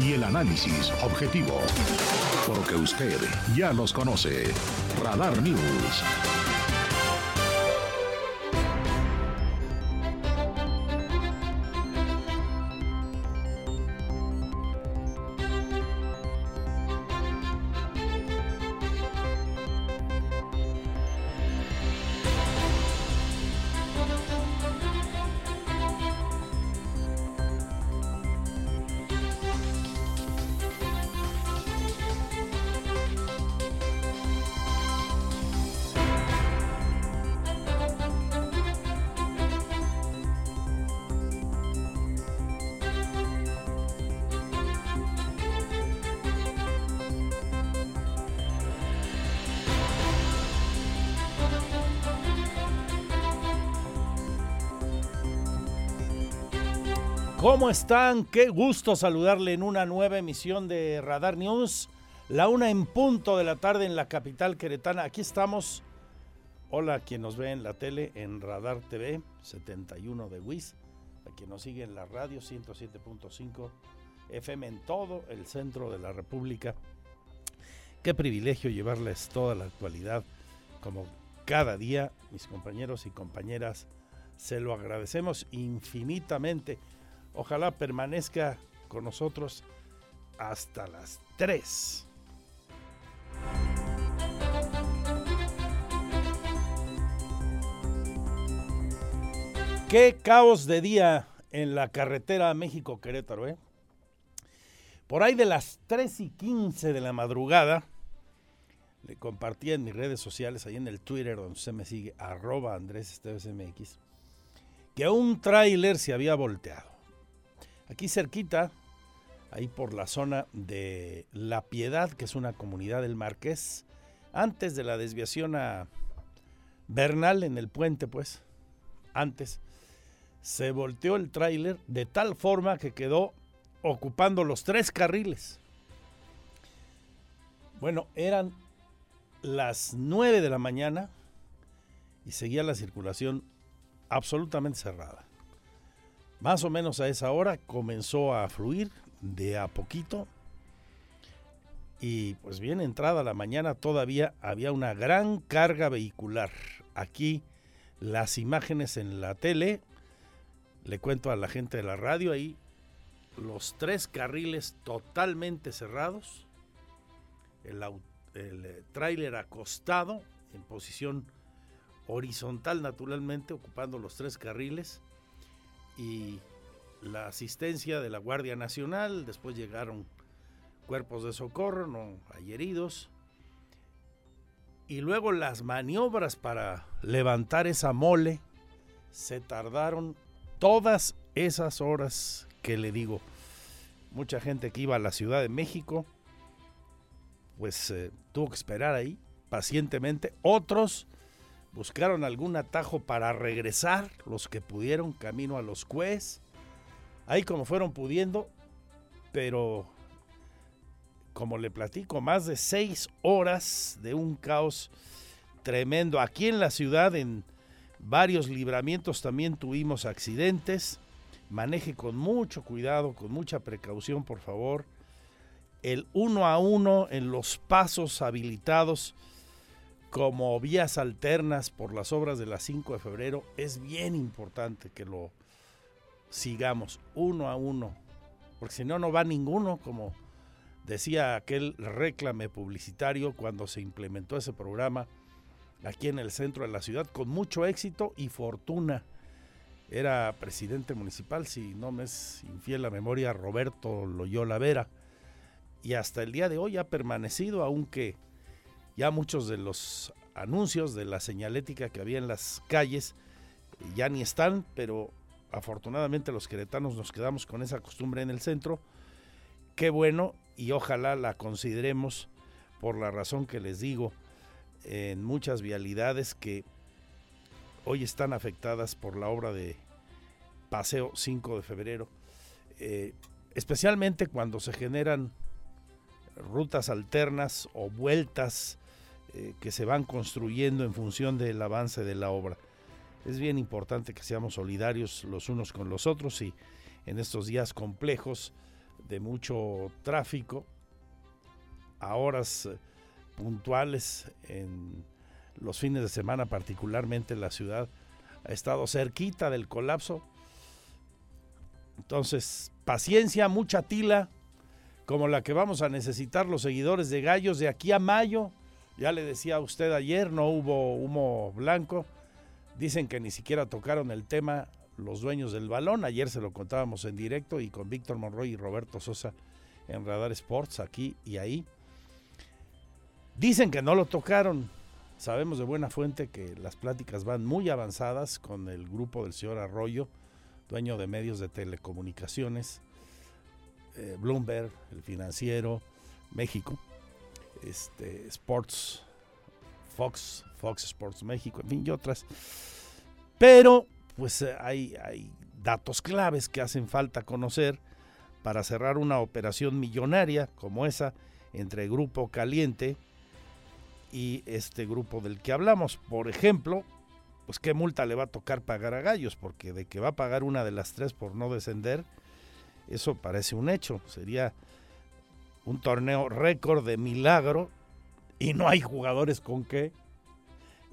Y el análisis objetivo. Porque usted ya los conoce. Radar News. ¿Cómo están? Qué gusto saludarle en una nueva emisión de Radar News. La una en punto de la tarde en la capital queretana. Aquí estamos. Hola a quien nos ve en la tele en Radar TV 71 de WIS. A quien nos sigue en la radio 107.5 FM en todo el centro de la República. Qué privilegio llevarles toda la actualidad como cada día. Mis compañeros y compañeras, se lo agradecemos infinitamente. Ojalá permanezca con nosotros hasta las 3. Qué caos de día en la carretera México-Querétaro, ¿eh? Por ahí de las 3 y 15 de la madrugada, le compartí en mis redes sociales, ahí en el Twitter donde usted me sigue, arroba Andrés que un tráiler se había volteado. Aquí cerquita, ahí por la zona de La Piedad, que es una comunidad del Marqués, antes de la desviación a Bernal en el puente, pues, antes, se volteó el tráiler de tal forma que quedó ocupando los tres carriles. Bueno, eran las 9 de la mañana y seguía la circulación absolutamente cerrada. Más o menos a esa hora comenzó a fluir de a poquito. Y pues bien entrada la mañana todavía había una gran carga vehicular. Aquí las imágenes en la tele, le cuento a la gente de la radio ahí, los tres carriles totalmente cerrados, el, el eh, tráiler acostado en posición horizontal naturalmente, ocupando los tres carriles y la asistencia de la Guardia Nacional, después llegaron cuerpos de socorro, no hay heridos, y luego las maniobras para levantar esa mole se tardaron todas esas horas que le digo. Mucha gente que iba a la Ciudad de México, pues eh, tuvo que esperar ahí pacientemente. Otros buscaron algún atajo para regresar, los que pudieron, camino a los cues, ahí como fueron pudiendo, pero como le platico, más de seis horas de un caos tremendo. Aquí en la ciudad, en varios libramientos también tuvimos accidentes. Maneje con mucho cuidado, con mucha precaución, por favor. El uno a uno en los pasos habilitados como vías alternas por las obras de la 5 de febrero, es bien importante que lo sigamos uno a uno, porque si no, no va ninguno, como decía aquel reclame publicitario cuando se implementó ese programa aquí en el centro de la ciudad, con mucho éxito y fortuna. Era presidente municipal, si no me es infiel la memoria, Roberto Loyola Vera, y hasta el día de hoy ha permanecido, aunque ya muchos de los anuncios de la señalética que había en las calles ya ni están, pero afortunadamente los queretanos nos quedamos con esa costumbre en el centro. Qué bueno y ojalá la consideremos por la razón que les digo. en muchas vialidades que hoy están afectadas por la obra de Paseo 5 de febrero, eh, especialmente cuando se generan rutas alternas o vueltas eh, que se van construyendo en función del avance de la obra. Es bien importante que seamos solidarios los unos con los otros y en estos días complejos de mucho tráfico, a horas eh, puntuales en los fines de semana, particularmente la ciudad ha estado cerquita del colapso. Entonces, paciencia, mucha tila, como la que vamos a necesitar los seguidores de Gallos de aquí a mayo. Ya le decía a usted ayer, no hubo humo blanco. Dicen que ni siquiera tocaron el tema los dueños del balón. Ayer se lo contábamos en directo y con Víctor Monroy y Roberto Sosa en Radar Sports, aquí y ahí. Dicen que no lo tocaron. Sabemos de buena fuente que las pláticas van muy avanzadas con el grupo del señor Arroyo, dueño de medios de telecomunicaciones, eh, Bloomberg, el financiero, México, este, Sports, Fox, Fox Sports México, en fin, y otras. Pero, pues eh, hay, hay datos claves que hacen falta conocer para cerrar una operación millonaria como esa entre Grupo Caliente y este grupo del que hablamos. Por ejemplo, pues qué multa le va a tocar pagar a Gallos, porque de que va a pagar una de las tres por no descender, eso parece un hecho. Sería un torneo récord de milagro y no hay jugadores con que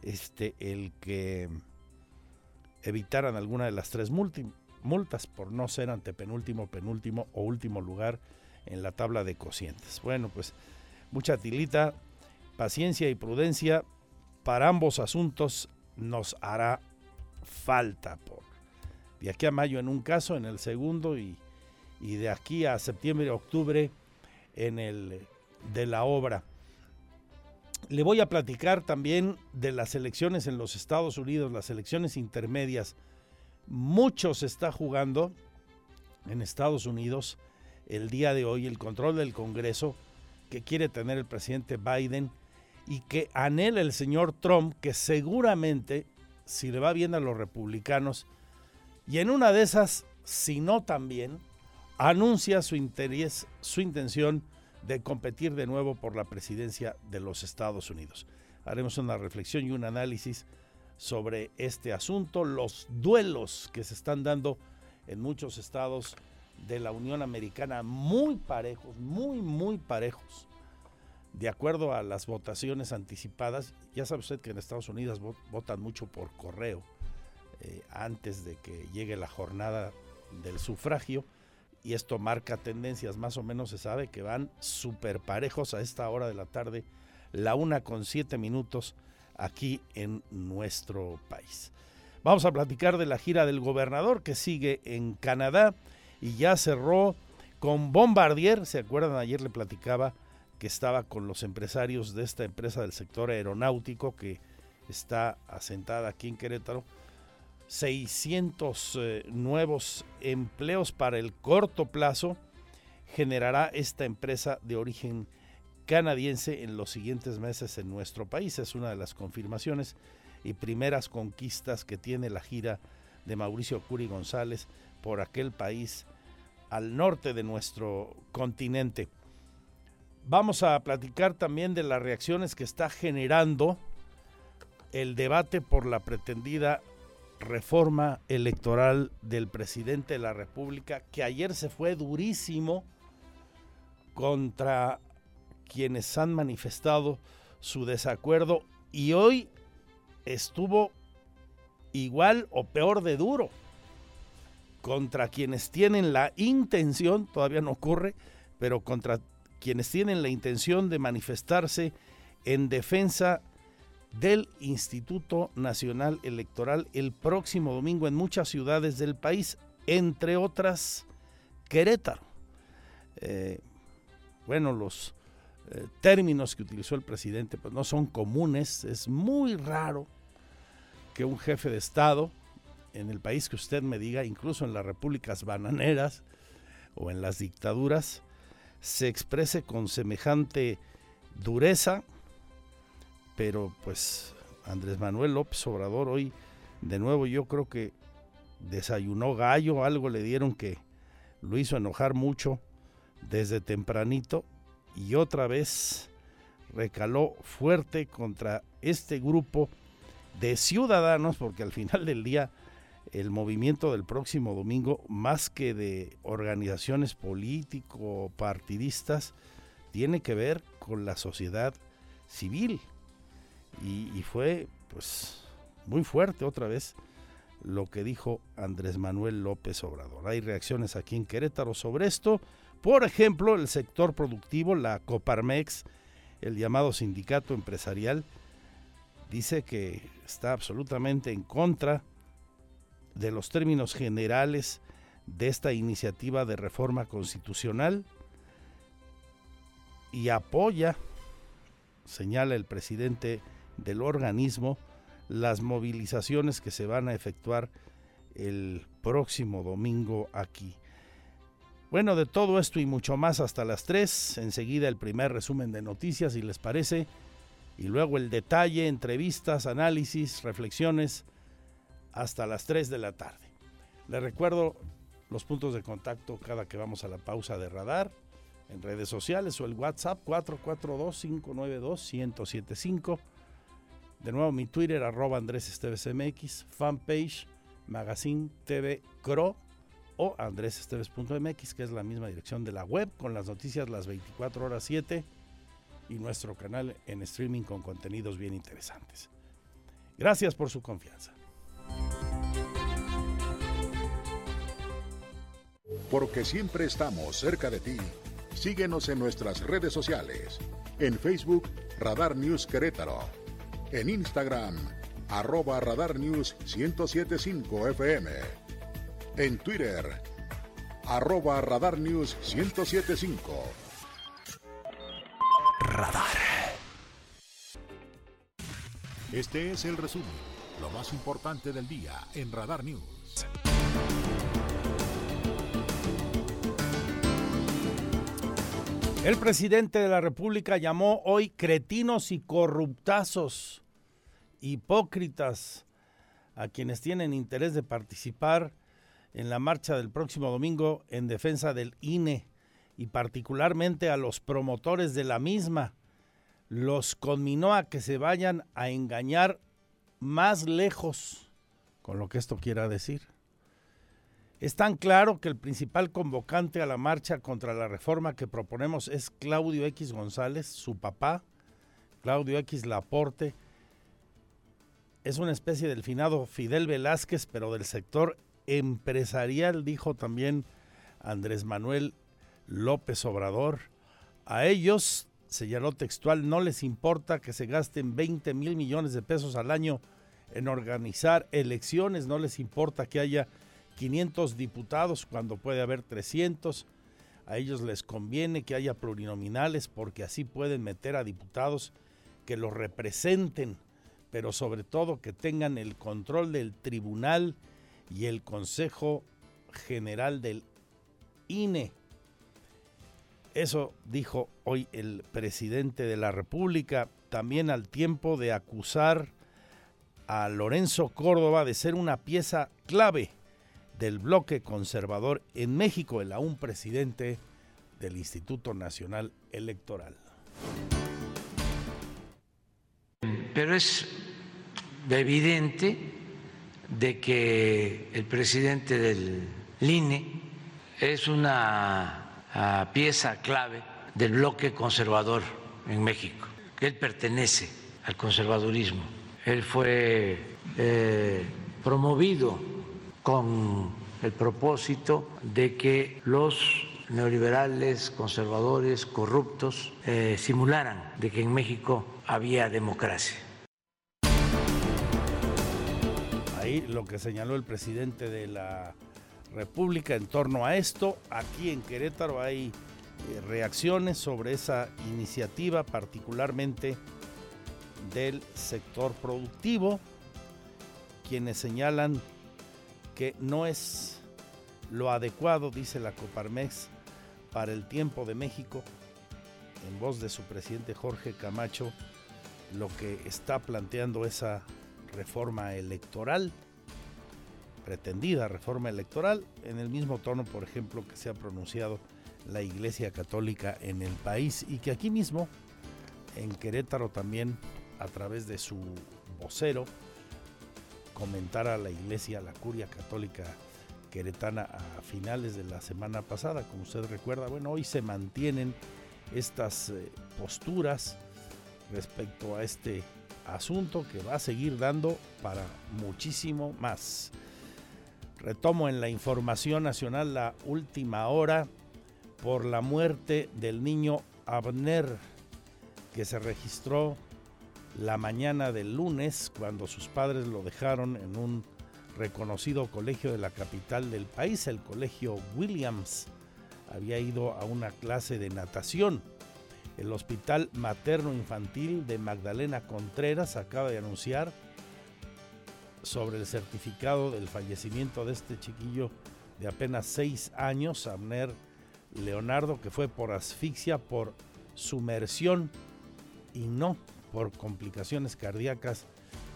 este el que evitaran alguna de las tres multas por no ser ante penúltimo, penúltimo o último lugar en la tabla de cocientes. Bueno, pues mucha tilita, paciencia y prudencia para ambos asuntos nos hará falta por de aquí a mayo en un caso, en el segundo y, y de aquí a septiembre, octubre en el de la obra. Le voy a platicar también de las elecciones en los Estados Unidos, las elecciones intermedias. Mucho se está jugando en Estados Unidos el día de hoy, el control del Congreso que quiere tener el presidente Biden y que anhela el señor Trump, que seguramente, si le va bien a los republicanos, y en una de esas, si no también, anuncia su interés, su intención de competir de nuevo por la presidencia de los Estados Unidos. Haremos una reflexión y un análisis sobre este asunto, los duelos que se están dando en muchos estados de la Unión Americana, muy parejos, muy, muy parejos de acuerdo a las votaciones anticipadas, ya sabe usted que en Estados Unidos votan mucho por correo eh, antes de que llegue la jornada del sufragio y esto marca tendencias, más o menos se sabe que van súper parejos a esta hora de la tarde, la una con siete minutos aquí en nuestro país. Vamos a platicar de la gira del gobernador que sigue en Canadá y ya cerró con Bombardier, ¿se acuerdan? Ayer le platicaba que estaba con los empresarios de esta empresa del sector aeronáutico que está asentada aquí en Querétaro. 600 eh, nuevos empleos para el corto plazo generará esta empresa de origen canadiense en los siguientes meses en nuestro país. Es una de las confirmaciones y primeras conquistas que tiene la gira de Mauricio Curi González por aquel país al norte de nuestro continente. Vamos a platicar también de las reacciones que está generando el debate por la pretendida reforma electoral del presidente de la República, que ayer se fue durísimo contra quienes han manifestado su desacuerdo y hoy estuvo igual o peor de duro contra quienes tienen la intención, todavía no ocurre, pero contra quienes tienen la intención de manifestarse en defensa del Instituto Nacional Electoral el próximo domingo en muchas ciudades del país, entre otras Querétaro. Eh, bueno, los eh, términos que utilizó el presidente pues no son comunes, es muy raro que un jefe de Estado en el país que usted me diga, incluso en las repúblicas bananeras o en las dictaduras, se exprese con semejante dureza pero pues Andrés Manuel López Obrador hoy, de nuevo yo creo que desayunó gallo, algo le dieron que lo hizo enojar mucho desde tempranito y otra vez recaló fuerte contra este grupo de ciudadanos, porque al final del día el movimiento del próximo domingo, más que de organizaciones político-partidistas, tiene que ver con la sociedad civil. Y, fue pues muy fuerte otra vez lo que dijo Andrés Manuel López Obrador. Hay reacciones aquí en Querétaro sobre esto. Por ejemplo, el sector productivo, la Coparmex, el llamado sindicato empresarial, dice que está absolutamente en contra de los términos generales de esta iniciativa de reforma constitucional y apoya, señala el presidente del organismo, las movilizaciones que se van a efectuar el próximo domingo aquí. Bueno, de todo esto y mucho más hasta las 3, enseguida el primer resumen de noticias, si les parece, y luego el detalle, entrevistas, análisis, reflexiones, hasta las 3 de la tarde. Les recuerdo los puntos de contacto cada que vamos a la pausa de radar, en redes sociales o el WhatsApp 442-592-1075. De nuevo mi Twitter arroba Andrés Esteves MX, fanpage Magazine TV Cro o andresesteves.mx, que es la misma dirección de la web con las noticias las 24 horas 7 y nuestro canal en streaming con contenidos bien interesantes. Gracias por su confianza. Porque siempre estamos cerca de ti, síguenos en nuestras redes sociales. En Facebook, Radar News Querétaro. En Instagram, arroba Radar News 1075 FM. En Twitter, arroba Radar News 1075. Radar. Este es el resumen, lo más importante del día en Radar News. El presidente de la República llamó hoy cretinos y corruptazos, hipócritas, a quienes tienen interés de participar en la marcha del próximo domingo en defensa del INE y particularmente a los promotores de la misma. Los conminó a que se vayan a engañar más lejos con lo que esto quiera decir. Es tan claro que el principal convocante a la marcha contra la reforma que proponemos es Claudio X González, su papá, Claudio X Laporte. Es una especie del finado Fidel Velázquez, pero del sector empresarial, dijo también Andrés Manuel López Obrador. A ellos, señaló textual, no les importa que se gasten 20 mil millones de pesos al año en organizar elecciones, no les importa que haya 500 diputados cuando puede haber 300. A ellos les conviene que haya plurinominales porque así pueden meter a diputados que los representen, pero sobre todo que tengan el control del tribunal y el Consejo General del INE. Eso dijo hoy el presidente de la República, también al tiempo de acusar a Lorenzo Córdoba de ser una pieza clave del bloque conservador en México, el aún presidente del Instituto Nacional Electoral. Pero es evidente de que el presidente del INE es una ah, pieza clave del bloque conservador en México, él pertenece al conservadurismo. Él fue eh, promovido con el propósito de que los neoliberales, conservadores, corruptos, eh, simularan de que en México había democracia. Ahí lo que señaló el presidente de la República en torno a esto. Aquí en Querétaro hay eh, reacciones sobre esa iniciativa, particularmente del sector productivo, quienes señalan que no es lo adecuado, dice la Coparmex, para el tiempo de México, en voz de su presidente Jorge Camacho, lo que está planteando esa reforma electoral, pretendida reforma electoral, en el mismo tono, por ejemplo, que se ha pronunciado la Iglesia Católica en el país y que aquí mismo, en Querétaro también, a través de su vocero, comentara la Iglesia, la Curia Católica Queretana a finales de la semana pasada, como usted recuerda. Bueno, hoy se mantienen estas eh, posturas respecto a este asunto que va a seguir dando para muchísimo más. Retomo en la información nacional la última hora por la muerte del niño Abner, que se registró la mañana del lunes cuando sus padres lo dejaron en un reconocido colegio de la capital del país, el colegio Williams. Había ido a una clase de natación. El Hospital Materno Infantil de Magdalena Contreras acaba de anunciar sobre el certificado del fallecimiento de este chiquillo de apenas seis años, Abner Leonardo, que fue por asfixia, por sumersión y no por complicaciones cardíacas,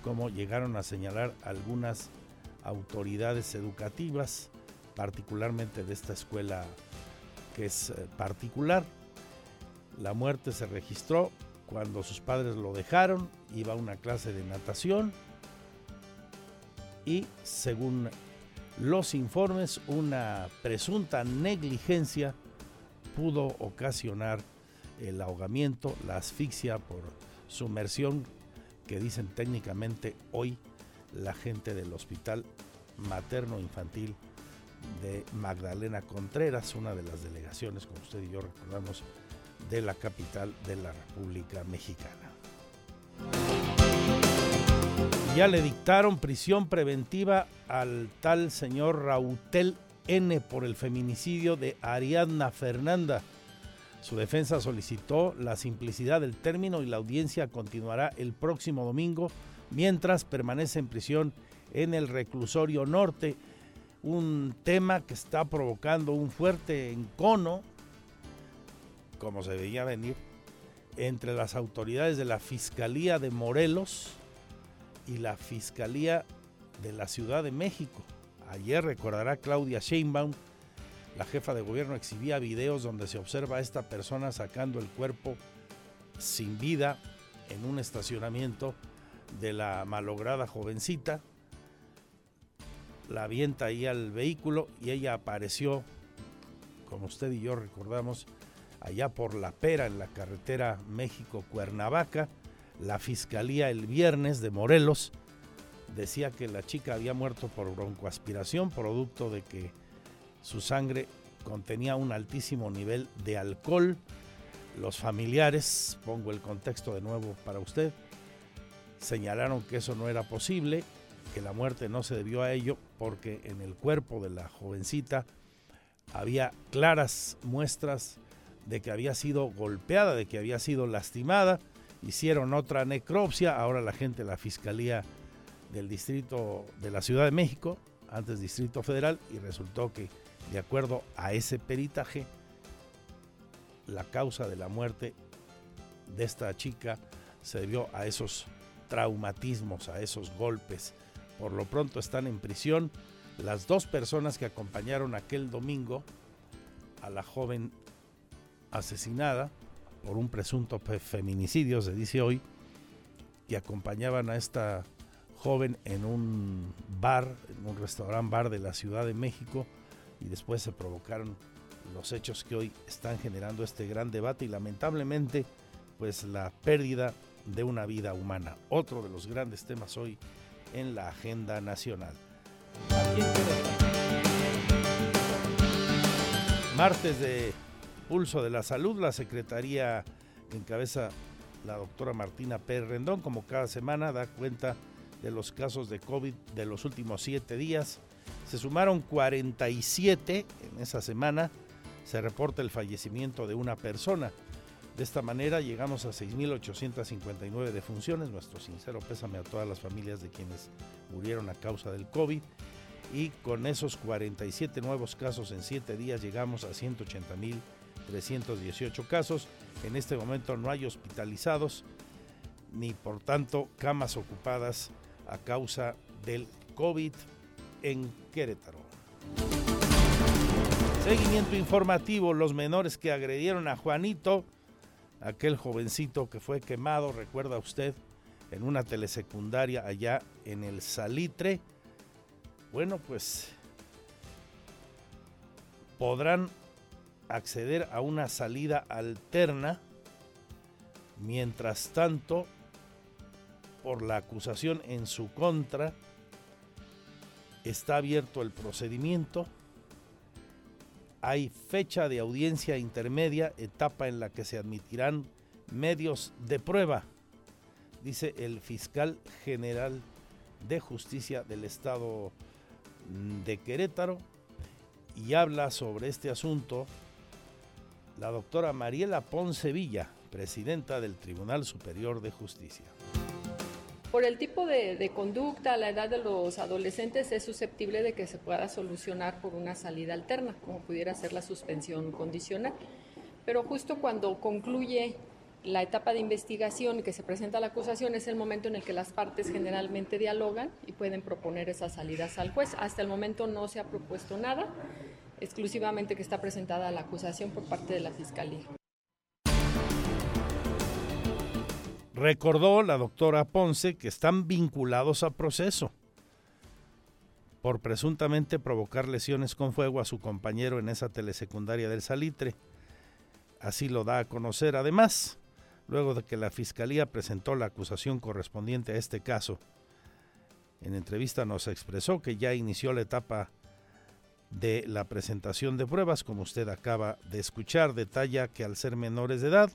como llegaron a señalar algunas autoridades educativas, particularmente de esta escuela que es eh, particular. La muerte se registró cuando sus padres lo dejaron, iba a una clase de natación y según los informes una presunta negligencia pudo ocasionar el ahogamiento, la asfixia por sumersión que dicen técnicamente hoy la gente del Hospital Materno Infantil de Magdalena Contreras, una de las delegaciones, como usted y yo recordamos, de la capital de la República Mexicana. Ya le dictaron prisión preventiva al tal señor Rautel N por el feminicidio de Ariadna Fernanda. Su defensa solicitó la simplicidad del término y la audiencia continuará el próximo domingo mientras permanece en prisión en el reclusorio norte. Un tema que está provocando un fuerte encono, como se veía venir, entre las autoridades de la Fiscalía de Morelos y la Fiscalía de la Ciudad de México. Ayer recordará Claudia Sheinbaum, la jefa de gobierno exhibía videos donde se observa a esta persona sacando el cuerpo sin vida en un estacionamiento de la malograda jovencita. La avienta ahí al vehículo y ella apareció, como usted y yo recordamos, allá por La Pera, en la carretera México-Cuernavaca. La fiscalía el viernes de Morelos decía que la chica había muerto por broncoaspiración, producto de que su sangre contenía un altísimo nivel de alcohol. Los familiares, pongo el contexto de nuevo para usted, señalaron que eso no era posible, que la muerte no se debió a ello porque en el cuerpo de la jovencita había claras muestras de que había sido golpeada, de que había sido lastimada. Hicieron otra necropsia, ahora la gente la Fiscalía del Distrito de la Ciudad de México, antes Distrito Federal, y resultó que de acuerdo a ese peritaje, la causa de la muerte de esta chica se debió a esos traumatismos, a esos golpes. Por lo pronto están en prisión las dos personas que acompañaron aquel domingo a la joven asesinada por un presunto feminicidio, se dice hoy, que acompañaban a esta joven en un bar, en un restaurante bar de la Ciudad de México, y después se provocaron los hechos que hoy están generando este gran debate y lamentablemente pues la pérdida de una vida humana, otro de los grandes temas hoy en la agenda nacional. Martes de Pulso de la Salud, la Secretaría encabeza la doctora Martina Pérez Rendón, como cada semana, da cuenta de los casos de COVID de los últimos siete días. Se sumaron 47 en esa semana. Se reporta el fallecimiento de una persona. De esta manera llegamos a 6.859 defunciones. Nuestro sincero pésame a todas las familias de quienes murieron a causa del COVID. Y con esos 47 nuevos casos en 7 días llegamos a 180.318 casos. En este momento no hay hospitalizados ni por tanto camas ocupadas a causa del COVID en Querétaro. Seguimiento informativo, los menores que agredieron a Juanito, aquel jovencito que fue quemado, recuerda usted, en una telesecundaria allá en el Salitre. Bueno, pues podrán acceder a una salida alterna. Mientras tanto, por la acusación en su contra, está abierto el procedimiento. Hay fecha de audiencia intermedia, etapa en la que se admitirán medios de prueba, dice el fiscal general de justicia del estado de Querétaro, y habla sobre este asunto la doctora Mariela Ponce Villa, presidenta del Tribunal Superior de Justicia. Por el tipo de, conducta, la edad de los adolescentes es susceptible de que se pueda solucionar por una salida alterna, como pudiera ser la suspensión condicional. Pero justo cuando concluye la etapa de investigación y que se presenta la acusación es el momento en el que las partes generalmente dialogan y pueden proponer esas salidas al juez. Hasta el momento no se ha propuesto nada, exclusivamente que está presentada la acusación por parte de la Fiscalía. Recordó la doctora Ponce que están vinculados a proceso por presuntamente provocar lesiones con fuego a su compañero en esa telesecundaria del Salitre. Así lo da a conocer. Además, luego de que la Fiscalía presentó la acusación correspondiente a este caso, en entrevista nos expresó que ya inició la etapa de la presentación de pruebas, como usted acaba de escuchar, detalla que al ser menores de edad,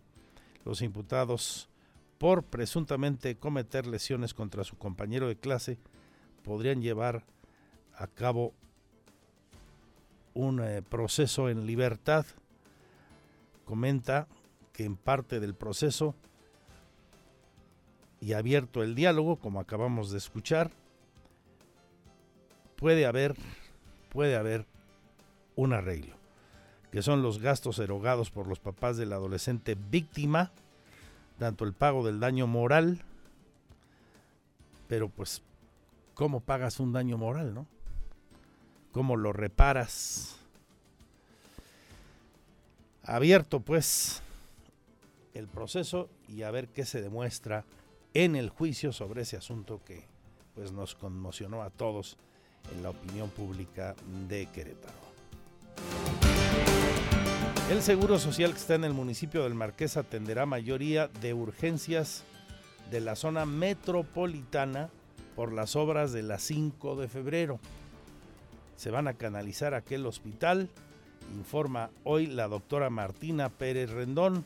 los imputados por presuntamente cometer lesiones contra su compañero de clase, podrían llevar a cabo un eh, proceso en libertad. Comenta que en parte del proceso y abierto el diálogo, como acabamos de escuchar, puede haber, puede haber un arreglo, que son los gastos erogados por los papás del adolescente víctima tanto el pago del daño moral, pero pues, ¿cómo pagas un daño moral, no? ¿Cómo lo reparas? Abierto pues el proceso y a ver qué se demuestra en el juicio sobre ese asunto que pues nos conmocionó a todos en la opinión pública de Querétaro. El Seguro Social que está en el municipio del Marqués atenderá mayoría de urgencias de la zona metropolitana por las obras de la 5 de febrero. Se van a canalizar aquel hospital, informa hoy la doctora Martina Pérez Rendón.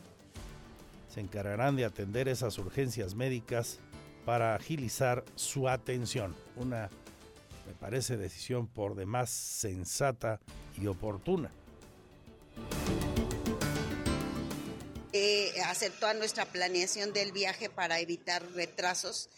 Se encargarán de atender esas urgencias médicas para agilizar su atención. Una, me parece, decisión por demás sensata y oportuna. Eh, hacer toda nuestra planeación del viaje para evitar retrasos.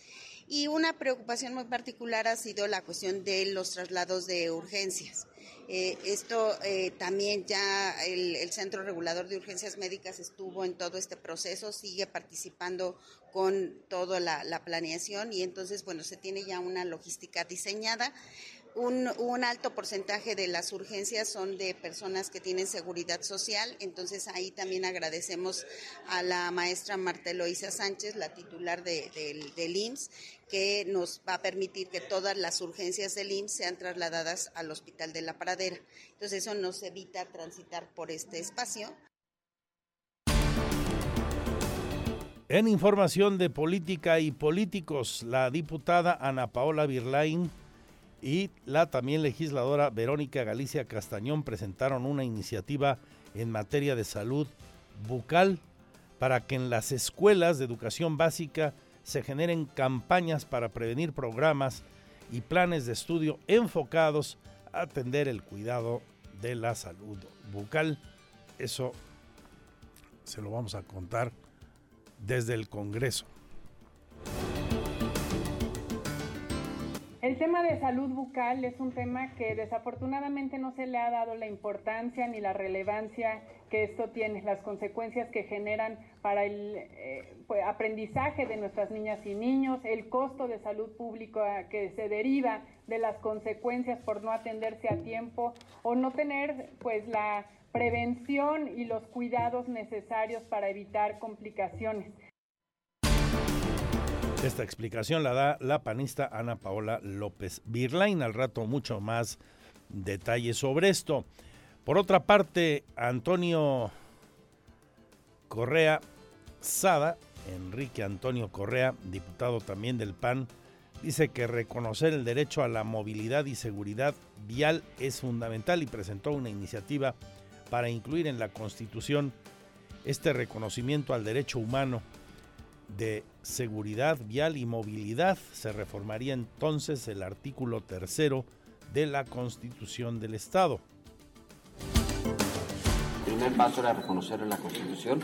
Y una preocupación muy particular ha sido la cuestión de los traslados de urgencias. Eh, esto eh, también ya el, Centro Regulador de Urgencias Médicas estuvo en todo este proceso, sigue participando con toda la planeación y entonces, bueno, se tiene ya una logística diseñada. Un, alto porcentaje de las urgencias son de personas que tienen seguridad social, entonces ahí también agradecemos a la maestra Marta Eloisa Sánchez, la titular de, del IMSS, que nos va a permitir que todas las urgencias del IMSS sean trasladadas al Hospital de la Pradera. Entonces eso nos evita transitar por este espacio. En información de política y políticos, la diputada Ana Paola Birlain y la también legisladora Verónica Galicia Castañón presentaron una iniciativa en materia de salud bucal para que en las escuelas de educación básica se generen campañas para prevenir programas y planes de estudio enfocados a atender el cuidado de la salud bucal. Eso se lo vamos a contar desde el Congreso. El tema de salud bucal es un tema que desafortunadamente no se le ha dado la importancia ni la relevancia que esto tiene, las consecuencias que generan para el eh, pues, aprendizaje de nuestras niñas y niños, el costo de salud pública que se deriva de las consecuencias por no atenderse a tiempo o no tener pues la prevención y los cuidados necesarios para evitar complicaciones. Esta explicación la da la panista Ana Paola López Birlain. Al rato mucho más detalles sobre esto. Por otra parte, Antonio Correa Sada, Enrique Antonio Correa, diputado también del PAN, dice que reconocer el derecho a la movilidad y seguridad vial es fundamental y presentó una iniciativa para incluir en la Constitución este reconocimiento al derecho humano de seguridad vial y movilidad. Se reformaría entonces el artículo tercero de la Constitución del Estado. El primer paso era reconocerlo en la Constitución,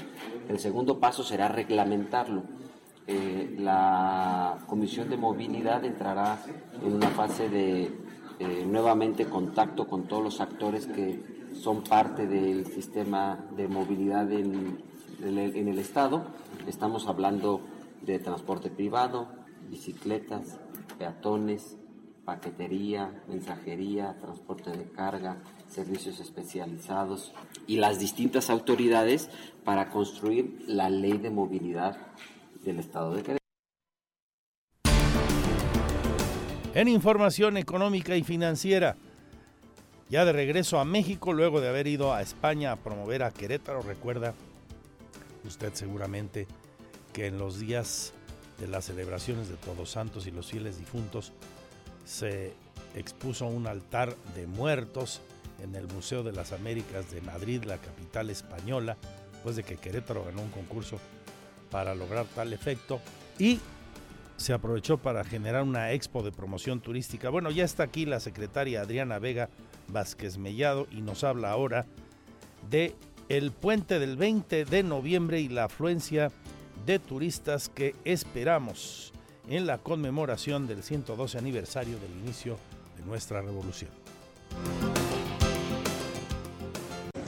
el segundo paso será reglamentarlo. Eh, la Comisión de Movilidad entrará en una fase de eh, nuevamente contacto con todos los actores que son parte del sistema de movilidad en, en el Estado. Estamos hablando de transporte privado, bicicletas, peatones, paquetería, mensajería, transporte de carga, servicios especializados y las distintas autoridades para construir la ley de movilidad del Estado de Querétaro. En información económica y financiera, ya de regreso a México luego de haber ido a España a promover a Querétaro, recuerda usted seguramente que en los días de las celebraciones de Todos Santos y los fieles difuntos se expuso un altar de muertos en el Museo de las Américas de Madrid, la capital española, después de que Querétaro ganó un concurso para lograr tal efecto y se aprovechó para generar una expo de promoción turística. Bueno, ya está aquí la secretaria Adriana Vega Vázquez Mellado y nos habla ahora de el puente del 20 de noviembre y la afluencia de turistas que esperamos en la conmemoración del 112 aniversario del inicio de nuestra revolución.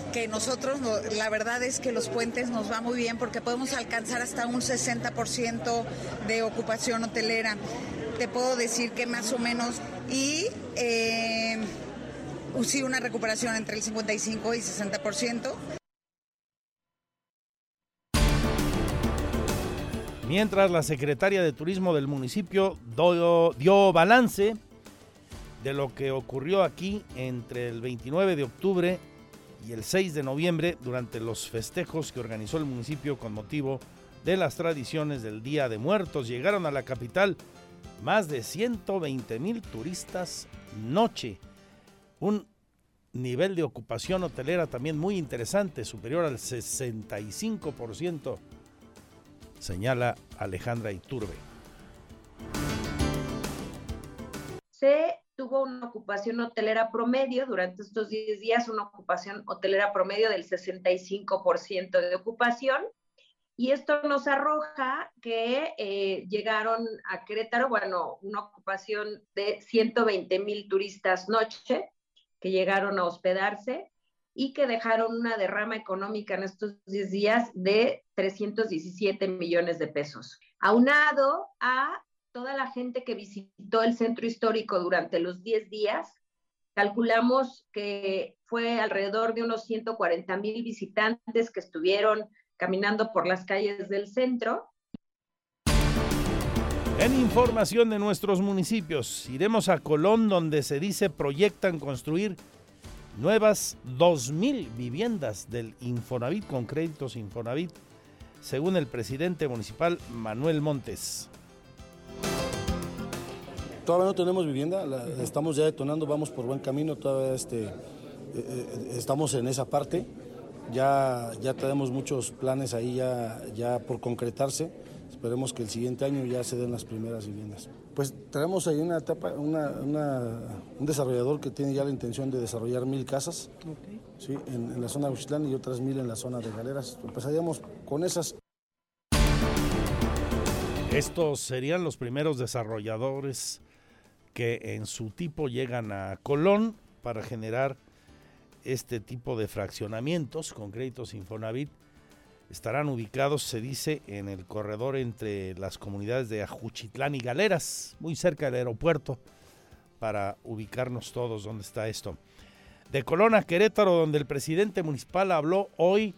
que nosotros, la verdad es que los puentes nos va muy bien porque podemos alcanzar hasta un 60% de ocupación hotelera. Te puedo decir que más o menos, y eh, sí una recuperación entre el 55 y 60%. Mientras la secretaria de Turismo del municipio dio, balance de lo que ocurrió aquí entre el 29 de octubre y el 6 de noviembre durante los festejos que organizó el municipio con motivo de las tradiciones del Día de Muertos. Llegaron a la capital más de 120 mil turistas noche. Un nivel de ocupación hotelera también muy interesante, superior al 65% señala Alejandra Iturbe. Se tuvo una ocupación hotelera promedio durante estos 10 días, una ocupación hotelera promedio del 65% de ocupación. Y esto nos arroja que eh, llegaron a Querétaro, bueno, una ocupación de 120 mil turistas noche que llegaron a hospedarse y que dejaron una derrama económica en estos 10 días de 317 millones de pesos. Aunado a toda la gente que visitó el centro histórico durante los 10 días, calculamos que fue alrededor de unos 140 mil visitantes que estuvieron caminando por las calles del centro. En información de nuestros municipios, iremos a Colón donde se dice proyectan construir nuevas 2.000 viviendas del Infonavit con créditos Infonavit, según el presidente municipal Manuel Montes. Todavía no tenemos vivienda, estamos ya detonando, vamos por buen camino, todavía este, eh, eh, estamos en esa parte, ya, ya tenemos muchos planes ahí ya, ya por concretarse, esperemos que el siguiente año ya se den las primeras viviendas. Pues tenemos ahí una etapa, un desarrollador que tiene ya la intención de desarrollar mil casas ¿sí? en, la zona de Uchitlán y otras mil en la zona de Galeras. Empezaríamos con esas. Estos serían los primeros desarrolladores que en su tipo llegan a Colón para generar este tipo de fraccionamientos con créditos Infonavit estarán ubicados, se dice, en el corredor entre las comunidades de Ajuchitlán y Galeras, muy cerca del aeropuerto, para ubicarnos todos donde está esto. De Colón a Querétaro, donde el presidente municipal habló hoy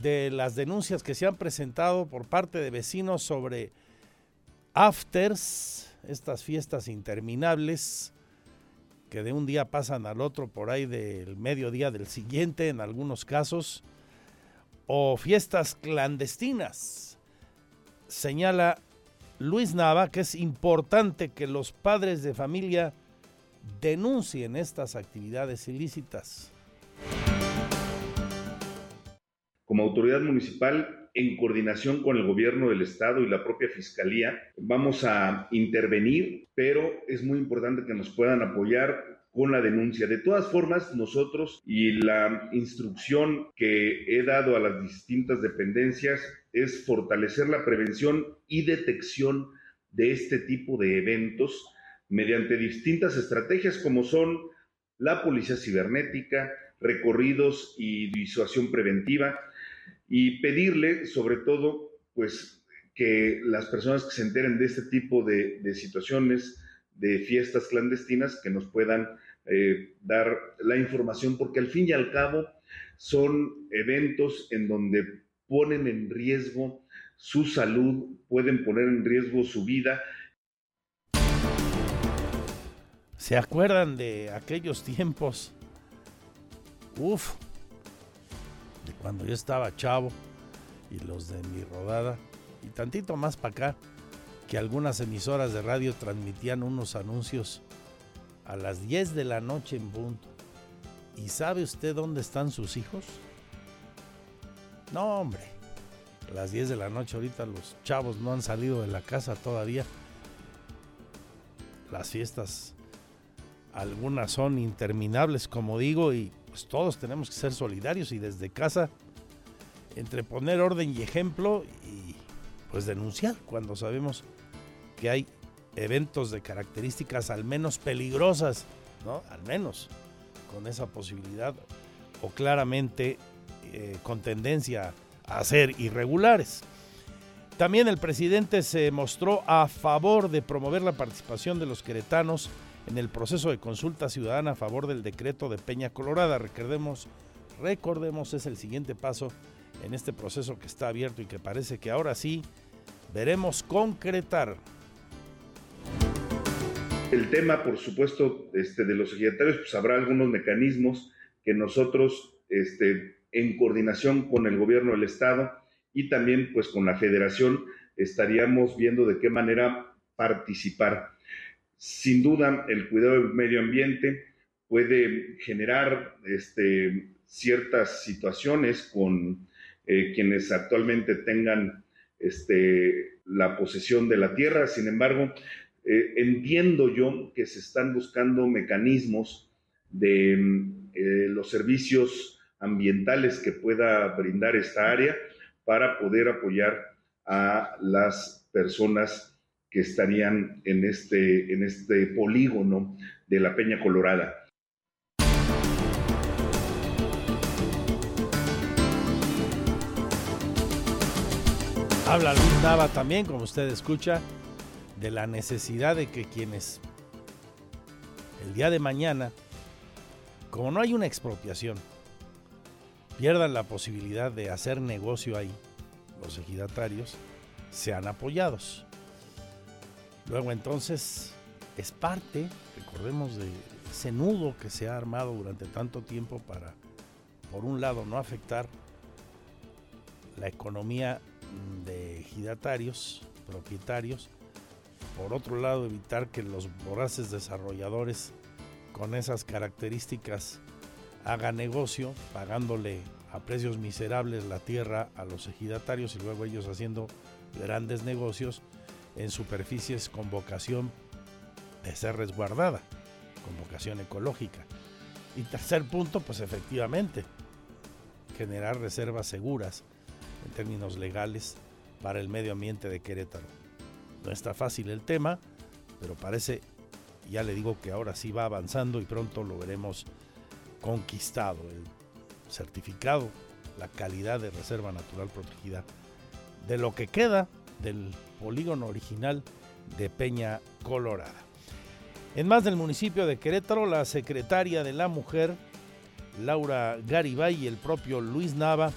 de las denuncias que se han presentado por parte de vecinos sobre afters, estas fiestas interminables que de un día pasan al otro por ahí del mediodía del siguiente en algunos casos, o fiestas clandestinas. Señala Luis Nava que es importante que los padres de familia denuncien estas actividades ilícitas. Como autoridad municipal, en coordinación con el gobierno del estado y la propia fiscalía, vamos a intervenir, pero es muy importante que nos puedan apoyar con la denuncia. De todas formas, nosotros y la instrucción que he dado a las distintas dependencias es fortalecer la prevención y detección de este tipo de eventos mediante distintas estrategias como son la policía cibernética, recorridos y disuasión preventiva y pedirle sobre todo pues que las personas que se enteren de este tipo de, de situaciones de fiestas clandestinas que nos puedan eh, dar la información, porque al fin y al cabo son eventos en donde ponen en riesgo su salud, pueden poner en riesgo su vida. ¿Se acuerdan de aquellos tiempos? Uf, de cuando yo estaba chavo y los de mi rodada, y tantito más para acá, que algunas emisoras de radio transmitían unos anuncios a las 10 de la noche en punto. ¿Y sabe usted dónde están sus hijos? No, hombre. A las 10 de la noche ahorita los chavos no han salido de la casa todavía. Las fiestas, algunas son interminables, como digo, y pues todos tenemos que ser solidarios y desde casa, entre poner orden y ejemplo y pues denunciar cuando sabemos que hay eventos de características al menos peligrosas, ¿no? Al menos con esa posibilidad o claramente eh, con tendencia a ser irregulares. También el presidente se mostró a favor de promover la participación de los queretanos en el proceso de consulta ciudadana a favor del decreto de Peña Colorada. Recordemos, recordemos, es el siguiente paso en este proceso que está abierto y que parece que ahora sí veremos concretar el tema, por supuesto, este, de los secretarios, pues habrá algunos mecanismos que nosotros, este, en coordinación con el gobierno del Estado y también pues con la federación, estaríamos viendo de qué manera participar. Sin duda, el cuidado del medio ambiente puede generar este, ciertas situaciones con eh, quienes actualmente tengan la posesión de la tierra. Sin embargo, eh, entiendo yo que se están buscando mecanismos de mm, eh, los servicios ambientales que pueda brindar esta área para poder apoyar a las personas que estarían en este, en este polígono de la Peña Colorada. Habla Luis Nava también, como usted escucha, de la necesidad de que quienes el día de mañana, como no hay una expropiación, pierdan la posibilidad de hacer negocio ahí, los ejidatarios, sean apoyados. Luego entonces es parte, recordemos, de ese nudo que se ha armado durante tanto tiempo para, por un lado, no afectar la economía de ejidatarios, propietarios, por otro lado evitar que los voraces desarrolladores con esas características hagan negocio pagándole a precios miserables la tierra a los ejidatarios y luego ellos haciendo grandes negocios en superficies con vocación de ser resguardada, con vocación ecológica. Y tercer punto, pues efectivamente, generar reservas seguras en términos legales para el medio ambiente de Querétaro. No está fácil el tema, pero parece, ya le digo que ahora sí va avanzando y pronto lo veremos conquistado el certificado, la calidad de reserva natural protegida de lo que queda del polígono original de Peña Colorada. En más del municipio de Querétaro, la secretaria de la Mujer, Laura Garibay y el propio Luis Nava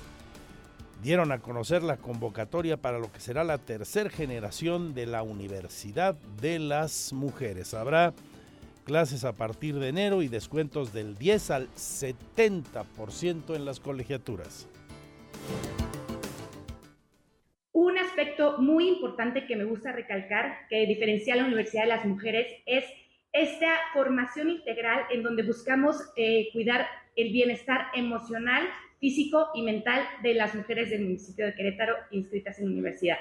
dieron a conocer la convocatoria para lo que será la tercera generación de la Universidad de las Mujeres. Habrá clases a partir de enero y descuentos del 10 al 70% en las colegiaturas. Un aspecto muy importante que me gusta recalcar, que diferencia a la Universidad de las Mujeres, es esta formación integral en donde buscamos eh, cuidar el bienestar emocional, físico y mental de las mujeres del municipio de Querétaro inscritas en la universidad.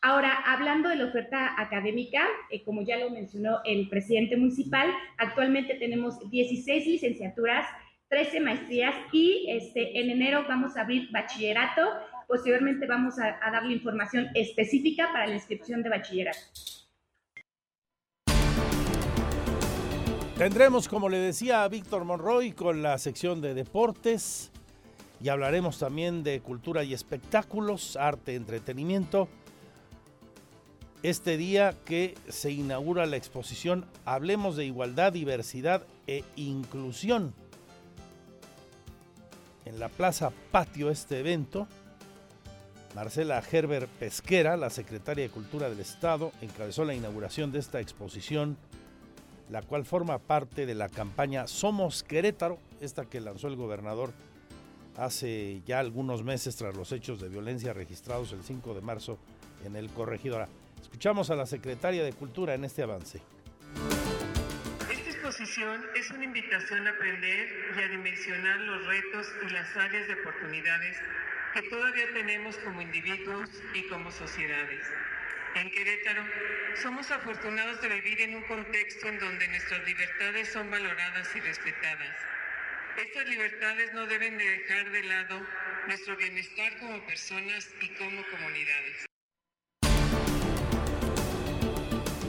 Ahora, hablando de la oferta académica, eh, como ya lo mencionó el presidente municipal, actualmente tenemos 16 licenciaturas, 13 maestrías y este, en enero vamos a abrir bachillerato. Posteriormente vamos a, a darle información específica para la inscripción de bachillerato. Tendremos, como le decía a Víctor Monroy, con la sección de deportes y hablaremos también de cultura y espectáculos, arte, entretenimiento este día que se inaugura la exposición Hablemos de Igualdad, Diversidad e Inclusión. En la Plaza Patio este evento, Marcela Gerber Pesquera, la secretaria de Cultura del Estado, encabezó la inauguración de esta exposición, la cual forma parte de la campaña Somos Querétaro, esta que lanzó el gobernador hace ya algunos meses tras los hechos de violencia registrados el 5 de marzo en el corregidora. Escuchamos a la secretaria de Cultura en este avance. Esta exposición es una invitación a aprender y a dimensionar los retos y las áreas de oportunidades que todavía tenemos como individuos y como sociedades. En Querétaro somos afortunados de vivir en un contexto en donde nuestras libertades son valoradas y respetadas. Estas libertades no deben de dejar de lado nuestro bienestar como personas y como comunidades.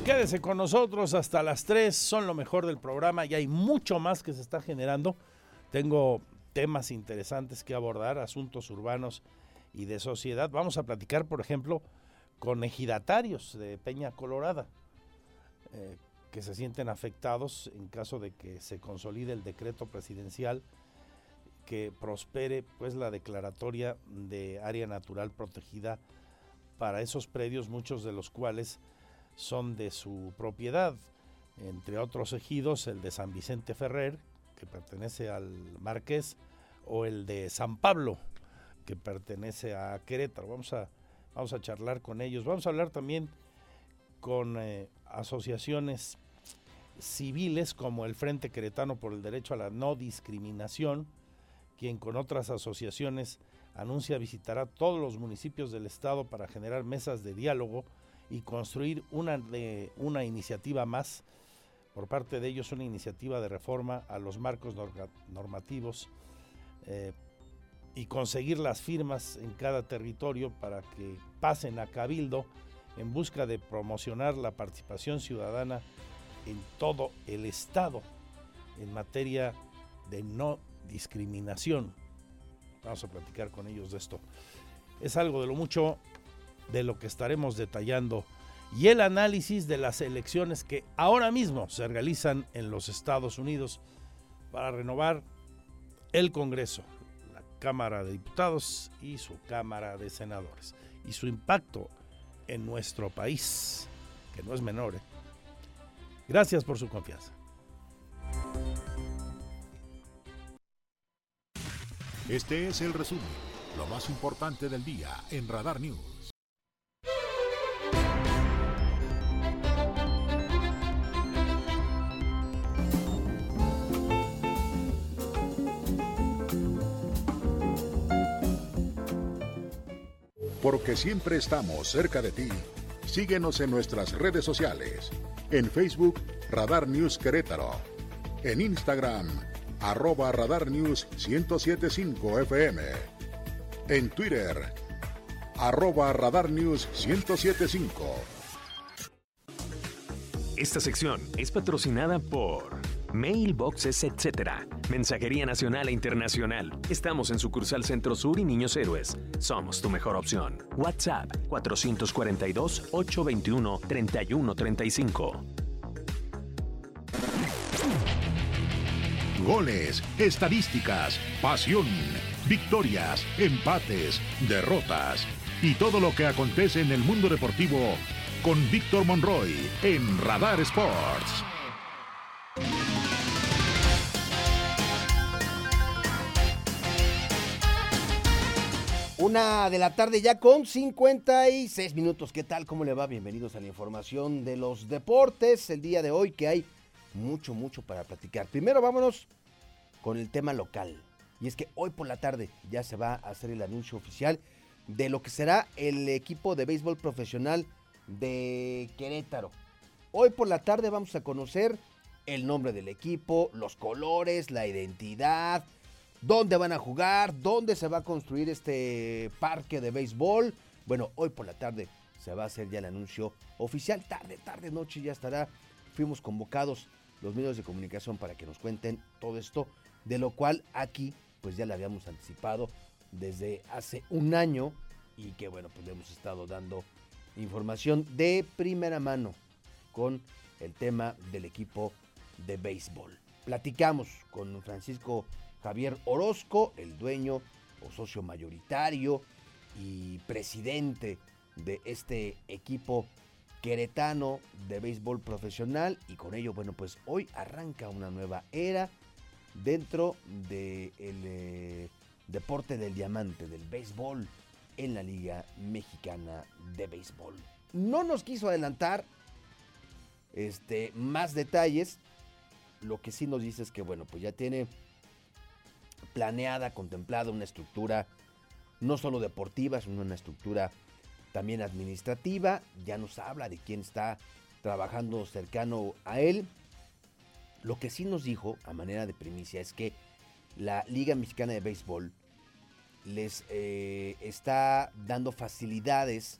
Quédese con nosotros hasta las 3, son lo mejor del programa y hay mucho más que se está generando. Tengo temas interesantes que abordar, asuntos urbanos y de sociedad. Vamos a platicar, por ejemplo, con ejidatarios de Peña Colorada, eh, que se sienten afectados en caso de que se consolide el decreto presidencial que prospere pues la declaratoria de área natural protegida para esos predios, muchos de los cuales son de su propiedad, entre otros ejidos el de San Vicente Ferrer, que pertenece al Marqués, o el de San Pablo, que pertenece a Querétaro. Vamos a, vamos a charlar con ellos. Vamos a hablar también con eh, asociaciones civiles como el Frente Queretano por el Derecho a la No Discriminación, quien con otras asociaciones anuncia visitará todos los municipios del estado para generar mesas de diálogo y construir una, de, una iniciativa más, por parte de ellos una iniciativa de reforma a los marcos normativos eh, y conseguir las firmas en cada territorio para que pasen a Cabildo en busca de promocionar la participación ciudadana en todo el Estado en materia de no discriminación. Vamos a platicar con ellos de esto. Es algo de lo mucho de lo que estaremos detallando y el análisis de las elecciones que ahora mismo se realizan en los Estados Unidos para renovar el Congreso, la Cámara de Diputados y su Cámara de Senadores y su impacto en nuestro país, que no es menor. ¿eh? Gracias por su confianza. Este es el resumen, lo más importante del día en Radar News. Porque siempre estamos cerca de ti. Síguenos en nuestras redes sociales. En Facebook, Radar News Querétaro. En Instagram, arroba Radar News 1075 FM. En Twitter, arroba Radar News 1075. Esta sección es patrocinada por mailboxes, etc. Mensajería nacional e internacional. Estamos en sucursal Centro Sur y Niños Héroes. Somos tu mejor opción. WhatsApp 442-821-3135. Goles, estadísticas, pasión, victorias, empates, derrotas y todo lo que acontece en el mundo deportivo con Víctor Monroy en Radar Sports. Una de la tarde ya con 56 minutos. ¿Qué tal? ¿Cómo le va? Bienvenidos a la información de los deportes. El día de hoy que hay mucho, mucho para platicar. Primero vámonos con el tema local. Y es que hoy por la tarde ya se va a hacer el anuncio oficial de lo que será el equipo de béisbol profesional de Querétaro. Hoy por la tarde vamos a conocer el nombre del equipo, los colores, la identidad, dónde van a jugar, dónde se va a construir este parque de béisbol. Bueno, hoy por la tarde se va a hacer ya el anuncio oficial. Tarde, tarde, noche ya estará. Fuimos convocados los medios de comunicación para que nos cuenten todo esto, de lo cual aquí pues ya le habíamos anticipado desde hace un año y que bueno, pues le hemos estado dando información de primera mano con el tema del equipo de béisbol. Platicamos con Francisco Javier Orozco, el dueño o socio mayoritario y presidente de este equipo queretano de béisbol profesional y con ello, bueno, pues hoy arranca una nueva era dentro del eh, deporte del diamante, del béisbol en la Liga Mexicana de Béisbol. No nos quiso adelantar este, más detalles. Lo que sí nos dice es que, bueno, pues ya tiene planeada, contemplada una estructura no solo deportiva, sino una estructura también administrativa. Ya nos habla de quién está trabajando cercano a él. Lo que sí nos dijo, a manera de primicia, es que la Liga Mexicana de Béisbol les eh, está dando facilidades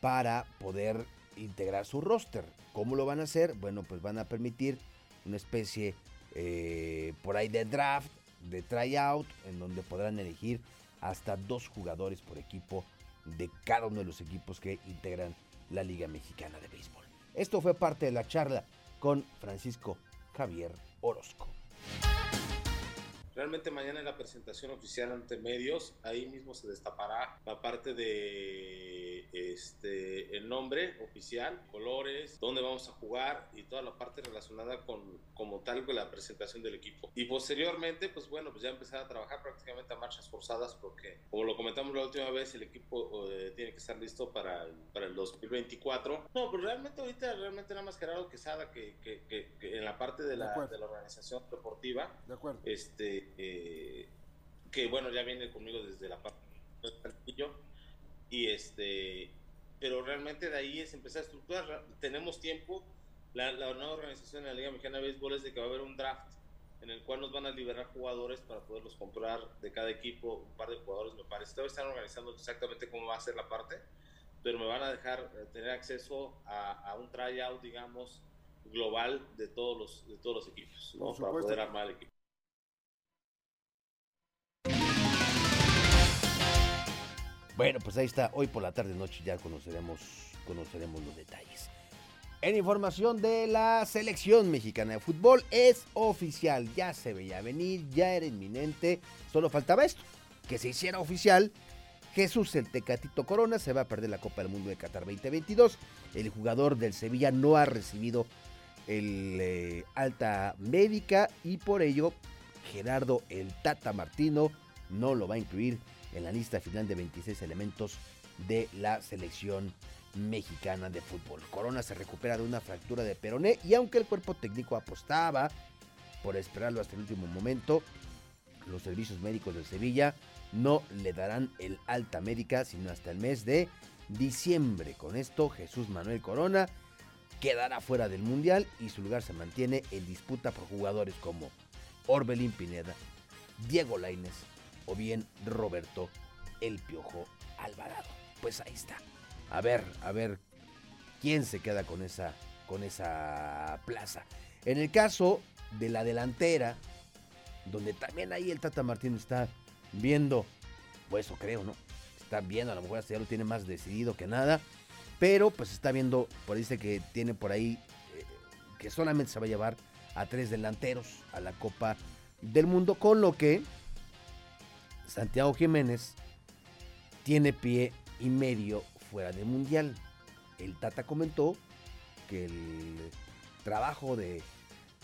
para poder integrar su roster. ¿Cómo lo van a hacer? Bueno, pues van a permitir una especie eh, por ahí de draft, de tryout, en donde podrán elegir hasta dos jugadores por equipo de cada uno de los equipos que integran la Liga Mexicana de Béisbol. Esto fue parte de la charla con Francisco Javier Orozco. Realmente mañana en la presentación oficial ante medios, ahí mismo se destapará la parte de este el nombre oficial, colores, dónde vamos a jugar y toda la parte relacionada con como tal con la presentación del equipo. Y posteriormente, pues bueno, pues ya empezar a trabajar prácticamente a marchas forzadas porque como lo comentamos la última vez, el equipo eh, tiene que estar listo para el, para el 2024. No, pero realmente ahorita realmente nada más Gerardo Quesada que, que, que, en la parte de la, de, la organización deportiva, de acuerdo. este eh, que bueno, ya viene conmigo desde la parte del y este, pero realmente de ahí es empezar a estructurar, tenemos tiempo, la, nueva organización de la Liga Mexicana de Béisbol es de que va a haber un draft en el cual nos van a liberar jugadores para poderlos comprar de cada equipo, un par de jugadores me parece, todavía están organizando exactamente cómo va a ser la parte, pero me van a dejar eh, tener acceso a, un tryout, digamos, global de todos los, de todos los equipos, para poder armar el equipo. Bueno, pues ahí está. Hoy por la tarde noche ya conoceremos, conoceremos los detalles. En información de la selección mexicana de fútbol es oficial. Ya se veía venir, ya era inminente. Solo faltaba esto, que se hiciera oficial. Jesús el Tecatito Corona se va a perder la Copa del Mundo de Qatar 2022. El jugador del Sevilla no ha recibido el eh, alta médica y por ello Gerardo el Tata Martino no lo va a incluir en la lista final de 26 elementos de la selección mexicana de fútbol. Corona se recupera de una fractura de peroné y aunque el cuerpo técnico apostaba por esperarlo hasta el último momento, los servicios médicos de Sevilla no le darán el alta médica sino hasta el mes de diciembre. Con esto Jesús Manuel Corona quedará fuera del Mundial y su lugar se mantiene en disputa por jugadores como Orbelín Pineda, Diego Lainez, o bien Roberto El Piojo Alvarado. Pues ahí está. A ver, a ver quién se queda con esa, con esa plaza. En el caso de la delantera, donde también ahí el Tata Martín está viendo, pues eso creo, ¿no? Está viendo, a lo mejor hasta ya lo tiene más decidido que nada, pero pues está viendo, por dice que tiene por ahí eh, que solamente se va a llevar a tres delanteros a la Copa del Mundo, con lo que Santiago Jiménez tiene pie y medio fuera del Mundial. El Tata comentó que el trabajo de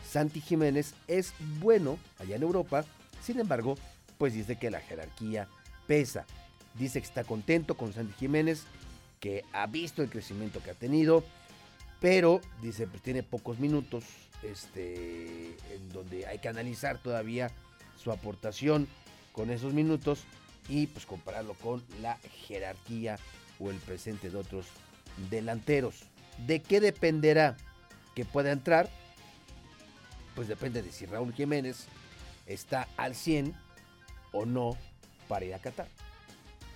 Santi Jiménez es bueno allá en Europa, sin embargo, pues dice que la jerarquía pesa. Dice que está contento con Santi Jiménez, que ha visto el crecimiento que ha tenido, pero dice pues tiene pocos minutos, este, en donde hay que analizar todavía su aportación con esos minutos y pues compararlo con la jerarquía o el presente de otros delanteros. ¿De qué dependerá que pueda entrar? Pues depende de si Raúl Jiménez está al 100 o no para ir a Qatar.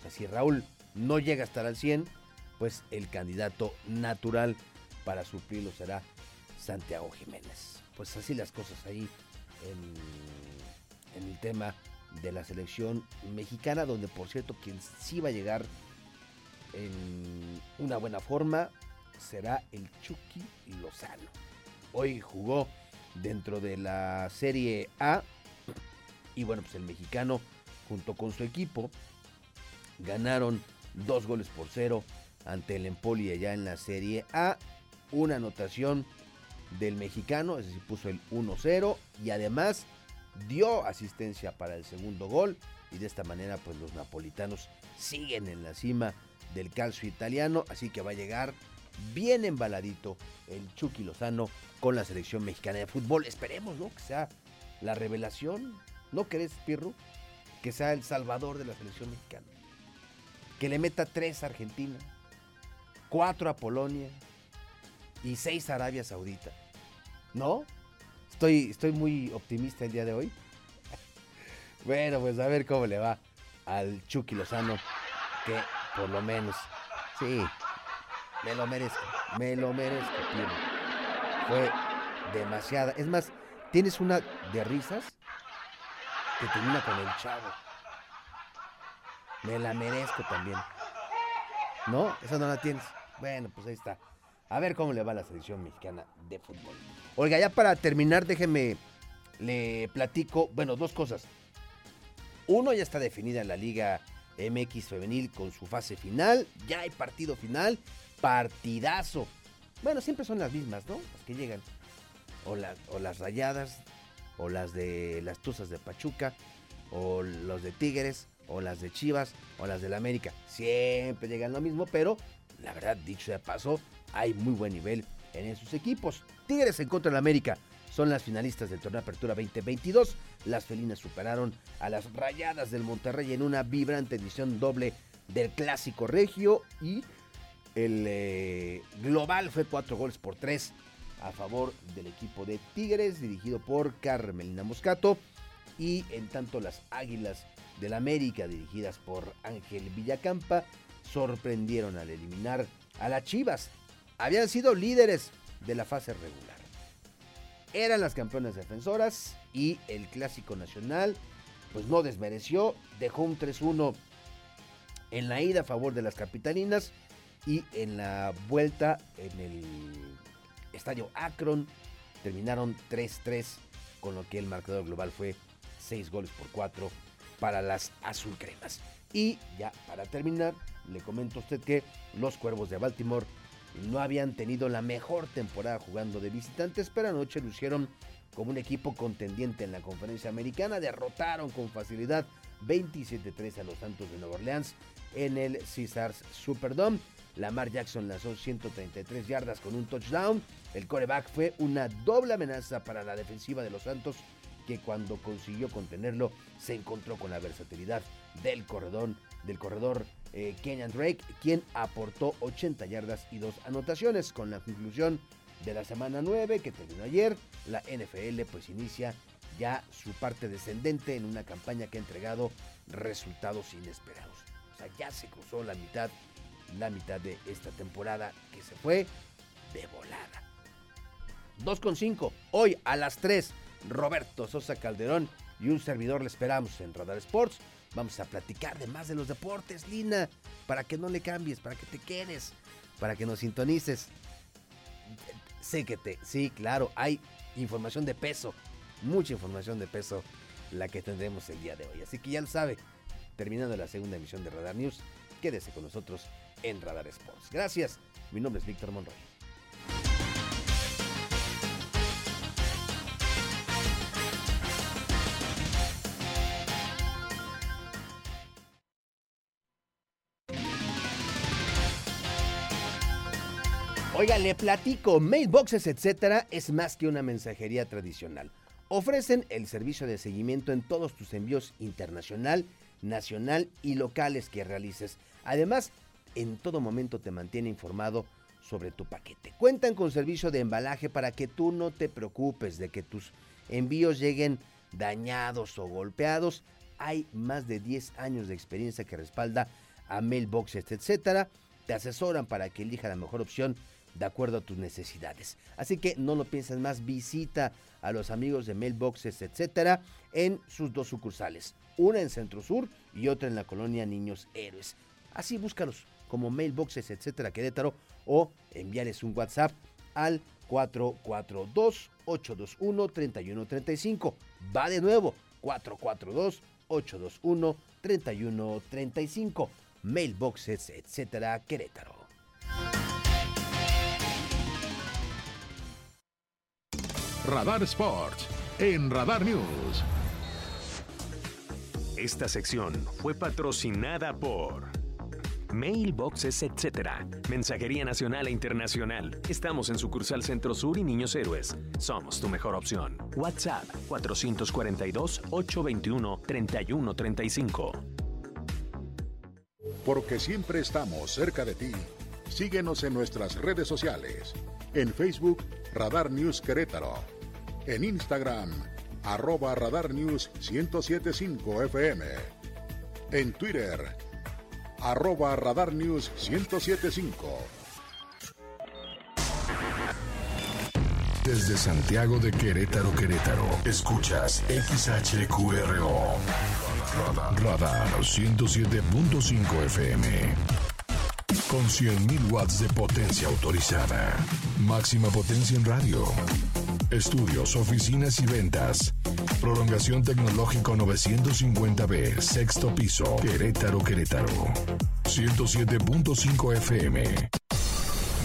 Si Raúl no llega a estar al 100, pues el candidato natural para suplirlo será Santiago Jiménez. Pues así las cosas ahí en el tema de la selección mexicana, donde por cierto quien sí va a llegar en una buena forma será el Chucky Lozano. Hoy jugó dentro de la Serie A y bueno, pues el mexicano junto con su equipo ganaron dos goles por cero ante el Empoli allá en la Serie A. Una anotación del mexicano, es decir, puso el 1-0 y además dio asistencia para el segundo gol y de esta manera pues los napolitanos siguen en la cima del calcio italiano, así que va a llegar bien embaladito el Chucky Lozano con la selección mexicana de fútbol. Esperemos, ¿no? Que sea la revelación. ¿No crees, Pirro? Que sea el salvador de la selección mexicana. Que le meta tres a Argentina, cuatro a Polonia y seis a Arabia Saudita. ¿No? Estoy, estoy muy optimista el día de hoy. bueno, pues a ver cómo le va al Chucky Lozano, que por lo menos, sí, me lo merezco, me lo merezco, Fue demasiada. Es más, tienes una de risas que termina con el chavo. Me la merezco también. ¿No? Esa no la tienes. Bueno, pues ahí está. A ver cómo le va a la selección mexicana de fútbol. Oiga, ya para terminar, déjeme, le platico, bueno, dos cosas. Uno, ya está definida la Liga MX Femenil con su fase final. Ya hay partido final. Partidazo. Bueno, siempre son las mismas, ¿no? Las que llegan. O, o las rayadas, o las de las Tuzas de Pachuca, o los de Tigres, o las de Chivas, o las del América. Siempre llegan lo mismo, pero la verdad, dicho de paso, hay muy buen nivel en esos equipos. Tigres en contra del América son las finalistas del torneo Apertura 2022. Las felinas superaron a las rayadas del Monterrey en una vibrante edición doble del Clásico Regio y el eh, global fue cuatro goles por tres a favor del equipo de Tigres dirigido por Carmelina Moscato y en tanto las Águilas del América dirigidas por Ángel Villacampa sorprendieron al eliminar a las Chivas. Habían sido líderes de la fase regular. Eran las campeonas defensoras y el clásico nacional pues no desmereció, dejó un 3-1 en la ida a favor de las capitalinas y en la vuelta en el estadio Akron terminaron 3-3 con lo que el marcador global fue 6 goles por 4 para las azul cremas. Y ya para terminar, le comento a usted que los Cuervos de Baltimore no habían tenido la mejor temporada jugando de visitantes, pero anoche lucieron como un equipo contendiente en la conferencia americana. Derrotaron con facilidad 27-3 a los Santos de Nueva Orleans en el Caesars Superdome. Lamar Jackson lanzó 133 yardas con un touchdown. El coreback fue una doble amenaza para la defensiva de los Santos, que cuando consiguió contenerlo se encontró con la versatilidad del corredor, del corredor eh, Kenyan Drake, quien aportó 80 yardas y dos anotaciones. Con la conclusión de la semana 9 que terminó ayer, la NFL pues inicia ya su parte descendente en una campaña que ha entregado resultados inesperados. O sea, ya se cruzó la mitad, la mitad de esta temporada que se fue de volada. 2.5, hoy a las 3, Roberto Sosa Calderón y un servidor le esperamos en Radar Sports. Vamos a platicar de más de los deportes, Lina, para que no le cambies, para que te quedes, para que nos sintonices. Sé que te, sí, claro, hay información de peso, mucha información de peso la que tendremos el día de hoy. Así que ya lo sabe, terminando la segunda emisión de Radar News, quédese con nosotros en Radar Sports. Gracias, mi nombre es Víctor Monroy. Oiga, le platico, mailboxes, etcétera, es más que una mensajería tradicional. Ofrecen el servicio de seguimiento en todos tus envíos internacional, nacional y locales que realices. Además, en todo momento te mantiene informado sobre tu paquete. Cuentan con servicio de embalaje para que tú no te preocupes de que tus envíos lleguen dañados o golpeados. Hay más de 10 años de experiencia que respalda a Mailboxes, etcétera. Te asesoran para que elija la mejor opción de acuerdo a tus necesidades. Así que no lo pienses más, visita a los amigos de Mailboxes, etcétera, en sus dos sucursales, una en Centro Sur y otra en la colonia Niños Héroes. Así búscalos como Mailboxes, etcétera, Querétaro o enviarles un WhatsApp al 442-821-3135. Va de nuevo, 442-821-3135. Mailboxes, etcétera, Querétaro. Radar Sports en Radar News. Esta sección fue patrocinada por Mailboxes, etc. Mensajería nacional e internacional. Estamos en sucursal Centro Sur y Niños Héroes. Somos tu mejor opción. WhatsApp 442-821-3135. Porque siempre estamos cerca de ti. Síguenos en nuestras redes sociales. En Facebook, Radar News Querétaro. En Instagram, arroba Radar News 1075 FM. En Twitter, arroba Radar News 1075. Desde Santiago de Querétaro, Querétaro, escuchas XHQRO. Radar, Radar 107.5 FM. Con 100.000 watts de potencia autorizada. Máxima potencia en radio. Estudios, oficinas y ventas. Prolongación tecnológico 950B, sexto piso, Querétaro, Querétaro. 107.5 FM.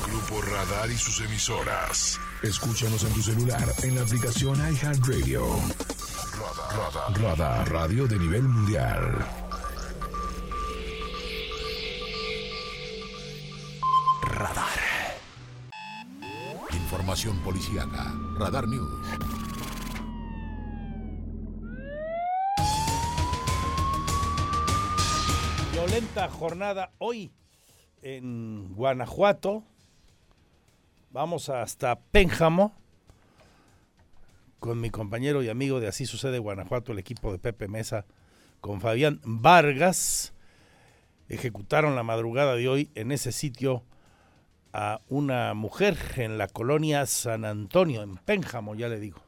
Grupo Radar y sus emisoras. Escúchanos en tu celular en la aplicación iHeartRadio. Radar, Radar, Radar, radio de nivel mundial. Información policíaca. Radar News. Violenta jornada hoy en Guanajuato. Vamos hasta Pénjamo con mi compañero y amigo de Así Sucede Guanajuato, el equipo de Pepe Mesa, con Fabián Vargas. Ejecutaron la madrugada de hoy en ese sitio a una mujer en la colonia San Antonio, en Pénjamo, ya le digo.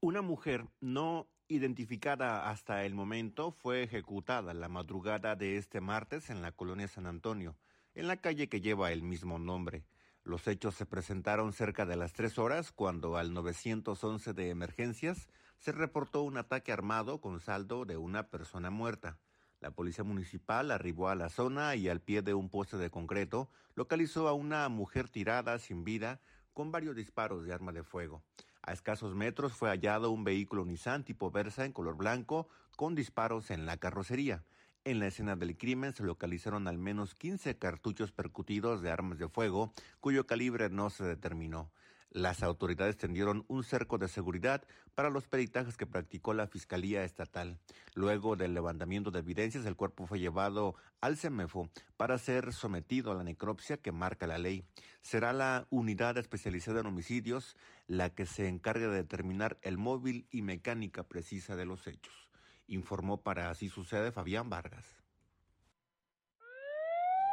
Una mujer no identificada hasta el momento fue ejecutada la madrugada de este martes en la colonia San Antonio, en la calle que lleva el mismo nombre. Los hechos se presentaron cerca de las tres horas cuando al 911 de emergencias se reportó un ataque armado con saldo de una persona muerta. La policía municipal arribó a la zona y al pie de un poste de concreto localizó a una mujer tirada sin vida con varios disparos de arma de fuego. A escasos metros fue hallado un vehículo Nissan tipo Versa en color blanco con disparos en la carrocería. En la escena del crimen se localizaron al menos 15 cartuchos percutidos de armas de fuego cuyo calibre no se determinó. Las autoridades tendieron un cerco de seguridad para los peritajes que practicó la Fiscalía Estatal. Luego del levantamiento de evidencias, el cuerpo fue llevado al CEMEFO para ser sometido a la necropsia que marca la ley. Será la unidad especializada en homicidios la que se encargue de determinar el móvil y mecánica precisa de los hechos. Informó para Así Sucede Fabián Vargas.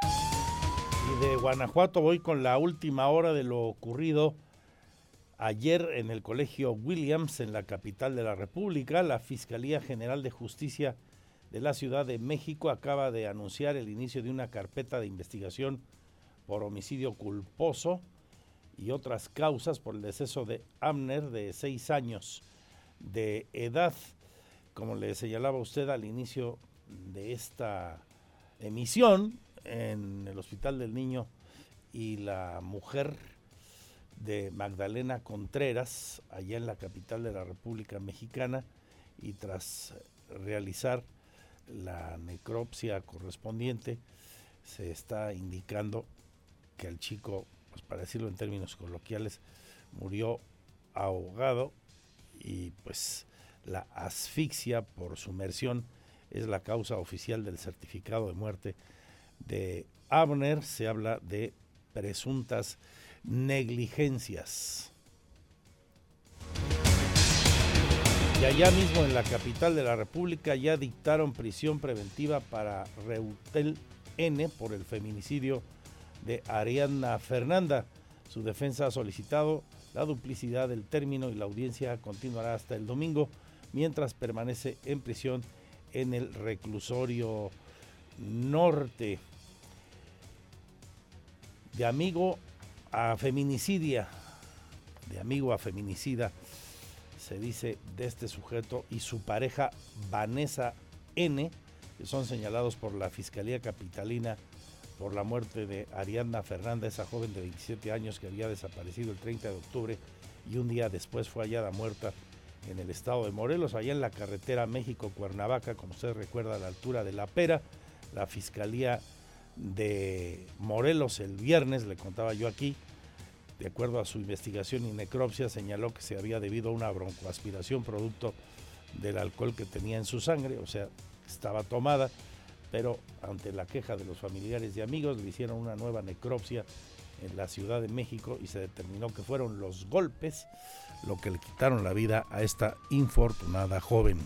Y de Guanajuato voy con la última hora de lo ocurrido ayer en el Colegio Williams, en la capital de la República. La Fiscalía General de Justicia de la Ciudad de México acaba de anunciar el inicio de una carpeta de investigación por homicidio culposo y otras causas por el deceso de Amner de seis años de edad. Como le señalaba usted al inicio de esta emisión, en el Hospital del Niño y la mujer de Magdalena Contreras, allá en la capital de la República Mexicana, y tras realizar la necropsia correspondiente, se está indicando que el chico, pues para decirlo en términos coloquiales, murió ahogado y pues la asfixia por sumersión es la causa oficial del certificado de muerte de Abner. Se habla de presuntas negligencias. Y allá mismo en la capital de la República ya dictaron prisión preventiva para Reutel N por el feminicidio de Ariadna Fernanda. Su defensa ha solicitado la duplicidad del término y la audiencia continuará hasta el domingo mientras permanece en prisión en el reclusorio norte. De amigo a feminicidia, de amigo a feminicida, se dice de este sujeto y su pareja Vanessa N, que son señalados por la Fiscalía Capitalina por la muerte de Ariadna Fernández, esa joven de 27 años que había desaparecido el 30 de octubre y un día después fue hallada muerta en el estado de Morelos, allá en la carretera México-Cuernavaca, como usted recuerda, a la altura de La Pera. La Fiscalía de Morelos el viernes, le contaba yo aquí, de acuerdo a su investigación y necropsia, señaló que se había debido a una broncoaspiración producto del alcohol que tenía en su sangre, o sea, estaba tomada, pero ante la queja de los familiares y amigos le hicieron una nueva necropsia en la Ciudad de México y se determinó que fueron los golpes lo que le quitaron la vida a esta infortunada joven.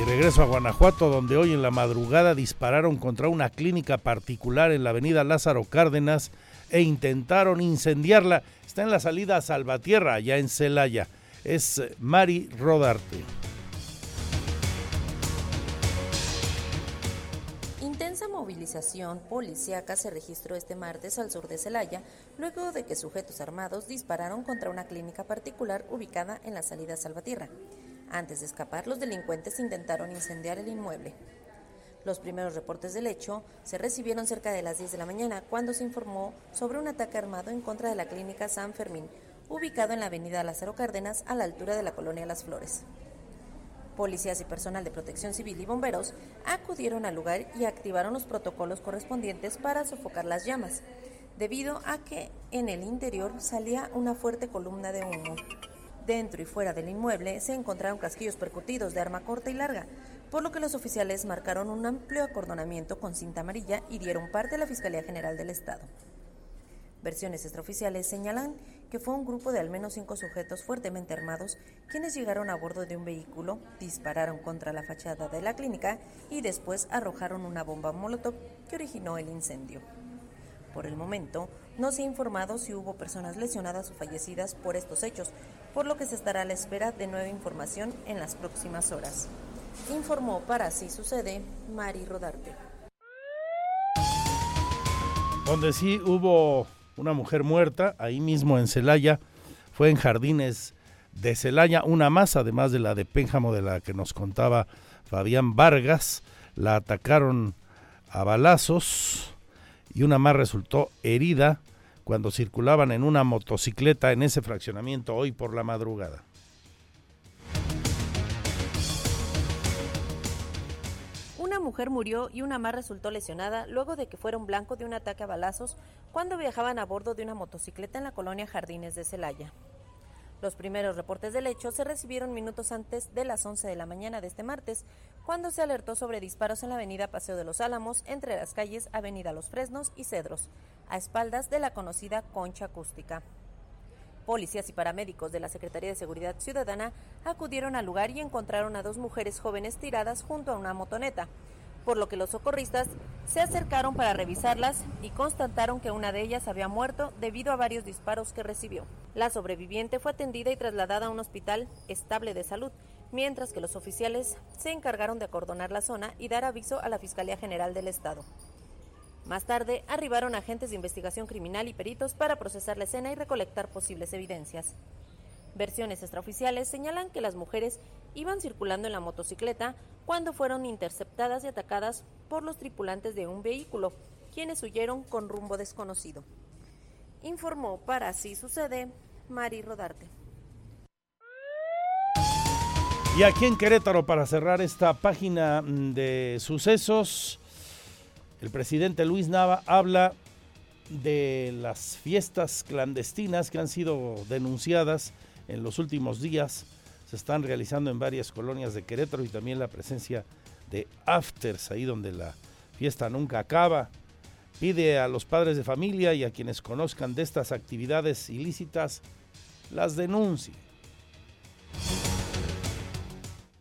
Y regreso a Guanajuato, donde hoy en la madrugada dispararon contra una clínica particular en la avenida Lázaro Cárdenas e intentaron incendiarla. Está en la salida a Salvatierra, allá en Celaya. Es Mari Rodarte. Intensa movilización policíaca se registró este martes al sur de Celaya, luego de que sujetos armados dispararon contra una clínica particular ubicada en la salida a Salvatierra. Antes de escapar, los delincuentes intentaron incendiar el inmueble. Los primeros reportes del hecho se recibieron cerca de las 10 de la mañana, cuando se informó sobre un ataque armado en contra de la clínica San Fermín, ubicado en la avenida Lázaro Cárdenas, a la altura de la colonia Las Flores. Policías y personal de protección civil y bomberos acudieron al lugar y activaron los protocolos correspondientes para sofocar las llamas, debido a que en el interior salía una fuerte columna de humo. Dentro y fuera del inmueble se encontraron casquillos percutidos de arma corta y larga, por lo que los oficiales marcaron un amplio acordonamiento con cinta amarilla y dieron parte a la Fiscalía General del Estado. Versiones extraoficiales señalan que fue un grupo de al menos cinco sujetos fuertemente armados quienes llegaron a bordo de un vehículo, dispararon contra la fachada de la clínica y después arrojaron una bomba molotov que originó el incendio. Por el momento, no se ha informado si hubo personas lesionadas o fallecidas por estos hechos, por lo que se estará a la espera de nueva información en las próximas horas. Informó para Así Sucede Mari Rodarte. Donde sí hubo una mujer muerta, ahí mismo en Celaya, fue en Jardines de Celaya, una más, además de la de Pénjamo de la que nos contaba Fabián Vargas, la atacaron a balazos y una más resultó herida cuando circulaban en una motocicleta en ese fraccionamiento hoy por la madrugada. Una mujer murió y una más resultó lesionada luego de que fueron blanco de un ataque a balazos cuando viajaban a bordo de una motocicleta en la colonia Jardines de Celaya. Los primeros reportes del hecho se recibieron minutos antes de las 11 de la mañana de este martes, cuando se alertó sobre disparos en la avenida Paseo de los Álamos, entre las calles Avenida Los Fresnos y Cedros, a espaldas de la conocida concha acústica. Policías y paramédicos de la Secretaría de Seguridad Ciudadana acudieron al lugar y encontraron a dos mujeres jóvenes tiradas junto a una motoneta, por lo que los socorristas se acercaron para revisarlas y constataron que una de ellas había muerto debido a varios disparos que recibió. La sobreviviente fue atendida y trasladada a un hospital estable de salud, mientras que los oficiales se encargaron de acordonar la zona y dar aviso a la Fiscalía General del Estado. Más tarde arribaron agentes de investigación criminal y peritos para procesar la escena y recolectar posibles evidencias. Versiones extraoficiales señalan que las mujeres iban circulando en la motocicleta cuando fueron interceptadas y atacadas por los tripulantes de un vehículo, quienes huyeron con rumbo desconocido. Informó para Así Sucede Mari Rodarte. Y aquí en Querétaro, para cerrar esta página mm, de sucesos, el presidente Luis Nava habla de las fiestas clandestinas que han sido denunciadas en los últimos días. Se están realizando en varias colonias de Querétaro y también la presencia de afters, ahí donde la fiesta nunca acaba. Pide a los padres de familia y a quienes conozcan de estas actividades ilícitas, las denuncien.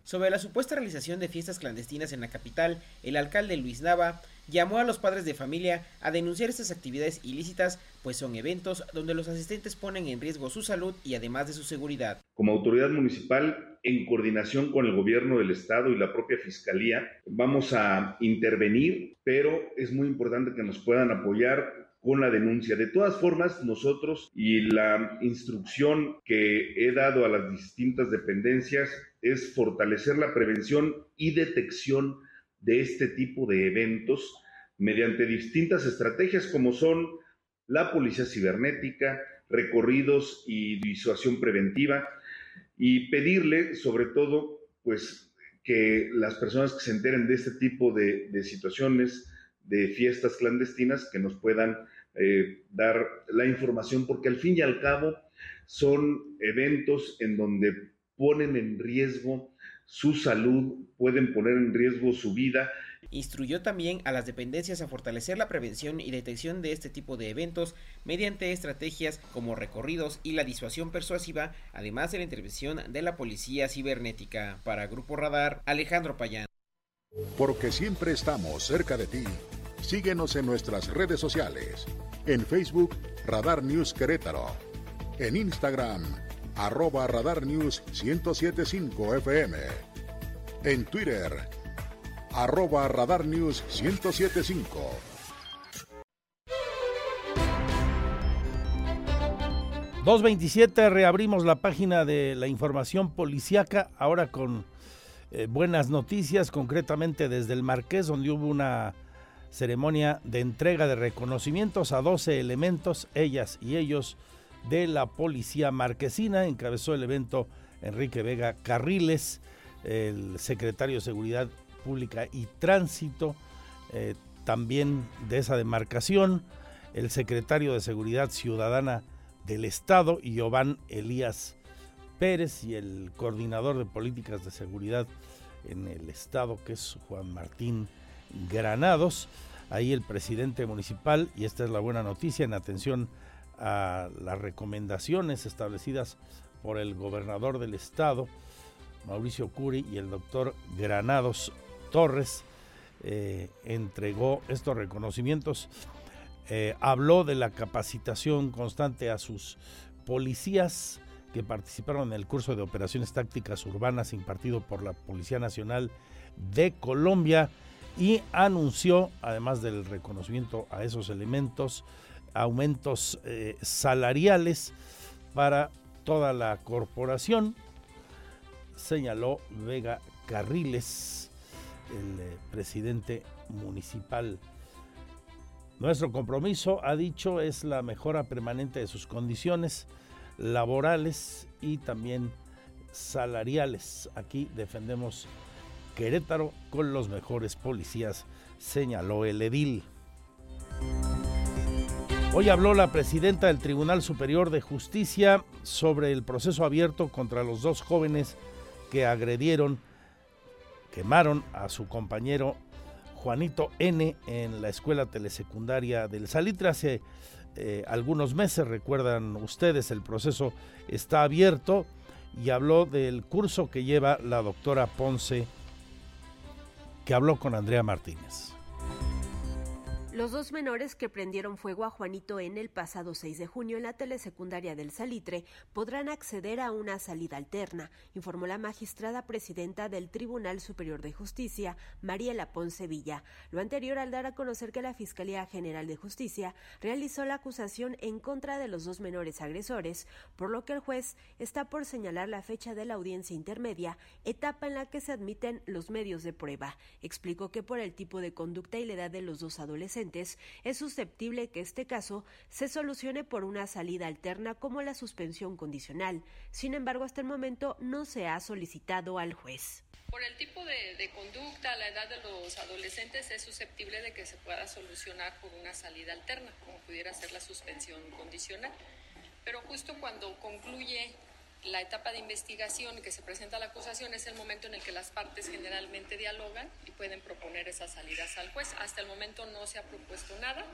Sobre la supuesta realización de fiestas clandestinas en la capital, el alcalde Luis Nava llamó a los padres de familia a denunciar estas actividades ilícitas, pues son eventos donde los asistentes ponen en riesgo su salud y además de su seguridad. Como autoridad municipal, en coordinación con el gobierno del estado y la propia fiscalía, vamos a intervenir, pero es muy importante que nos puedan apoyar con la denuncia. De todas formas, nosotros y la instrucción que he dado a las distintas dependencias es fortalecer la prevención y detección de este tipo de eventos mediante distintas estrategias como son la policía cibernética, recorridos y disuasión preventiva y pedirle sobre todo pues que las personas que se enteren de este tipo de, de situaciones de fiestas clandestinas que nos puedan eh, dar la información porque al fin y al cabo son eventos en donde ponen en riesgo su salud, pueden poner en riesgo su vida. Instruyó también a las dependencias a fortalecer la prevención y detección de este tipo de eventos mediante estrategias como recorridos y la disuasión persuasiva, además de la intervención de la policía cibernética. Para Grupo Radar, Alejandro Payán. Porque siempre estamos cerca de ti. Síguenos en nuestras redes sociales. En Facebook, Radar News Querétaro. En Instagram, arroba Radar News 1075 FM. En Twitter, arroba Radar News 1075. ...227 reabrimos la página de la información policiaca... ...ahora con eh, buenas noticias... ...concretamente desde el Marqués... ...donde hubo una ceremonia de entrega de reconocimientos a 12 elementos, ellas y ellos, de la policía marquesina. Encabezó el evento Enrique Vega Carriles, el secretario de Seguridad Pública y Tránsito, eh, también de esa demarcación, el secretario de Seguridad Ciudadana del Estado, Giovanni Elías Pérez, y el coordinador de políticas de seguridad en el Estado, que es Juan Martín Granados. Ahí el presidente municipal, y esta es la buena noticia, en atención a las recomendaciones establecidas por el gobernador del estado, Mauricio Curi, y el doctor Granados Torres, eh, entregó estos reconocimientos. Eh, habló de la capacitación constante a sus policías que participaron en el curso de operaciones tácticas urbanas impartido por la Policía Nacional de Colombia y anunció, además del reconocimiento a esos elementos, aumentos eh, salariales para toda la corporación, señaló Vega Carriles, el eh, presidente municipal. Nuestro compromiso, ha dicho, es la mejora permanente de sus condiciones laborales y también salariales. Aquí defendemos Querétaro con los mejores policías, señaló el edil. Hoy habló la presidenta del Tribunal Superior de Justicia sobre el proceso abierto contra los dos jóvenes que agredieron, quemaron a su compañero Juanito N en la escuela telesecundaria del Salitre hace eh, algunos meses. Recuerdan ustedes, el proceso está abierto y habló del curso que lleva la doctora Ponce que habló con Andrea Martínez. Los dos menores que prendieron fuego a Juanito en el pasado 6 de junio en la telesecundaria del Salitre podrán acceder a una salida alterna, informó la magistrada presidenta del Tribunal Superior de Justicia, Mariela Ponce Villa. Lo anterior al dar a conocer que la Fiscalía General de Justicia realizó la acusación en contra de los dos menores agresores, por lo que el juez está por señalar la fecha de la audiencia intermedia, etapa en la que se admiten los medios de prueba. Explicó que por el tipo de conducta y la edad de los dos adolescentes, es susceptible que este caso se solucione por una salida alterna como la suspensión condicional. Sin embargo, hasta el momento no se ha solicitado al juez. Por el tipo de, conducta, la edad de los adolescentes es susceptible de que se pueda solucionar por una salida alterna, como pudiera ser la suspensión condicional. Pero justo cuando concluye la etapa de investigación que se presenta la acusación es el momento en el que las partes generalmente dialogan y pueden proponer esas salidas al juez. Hasta el momento no se ha propuesto nada,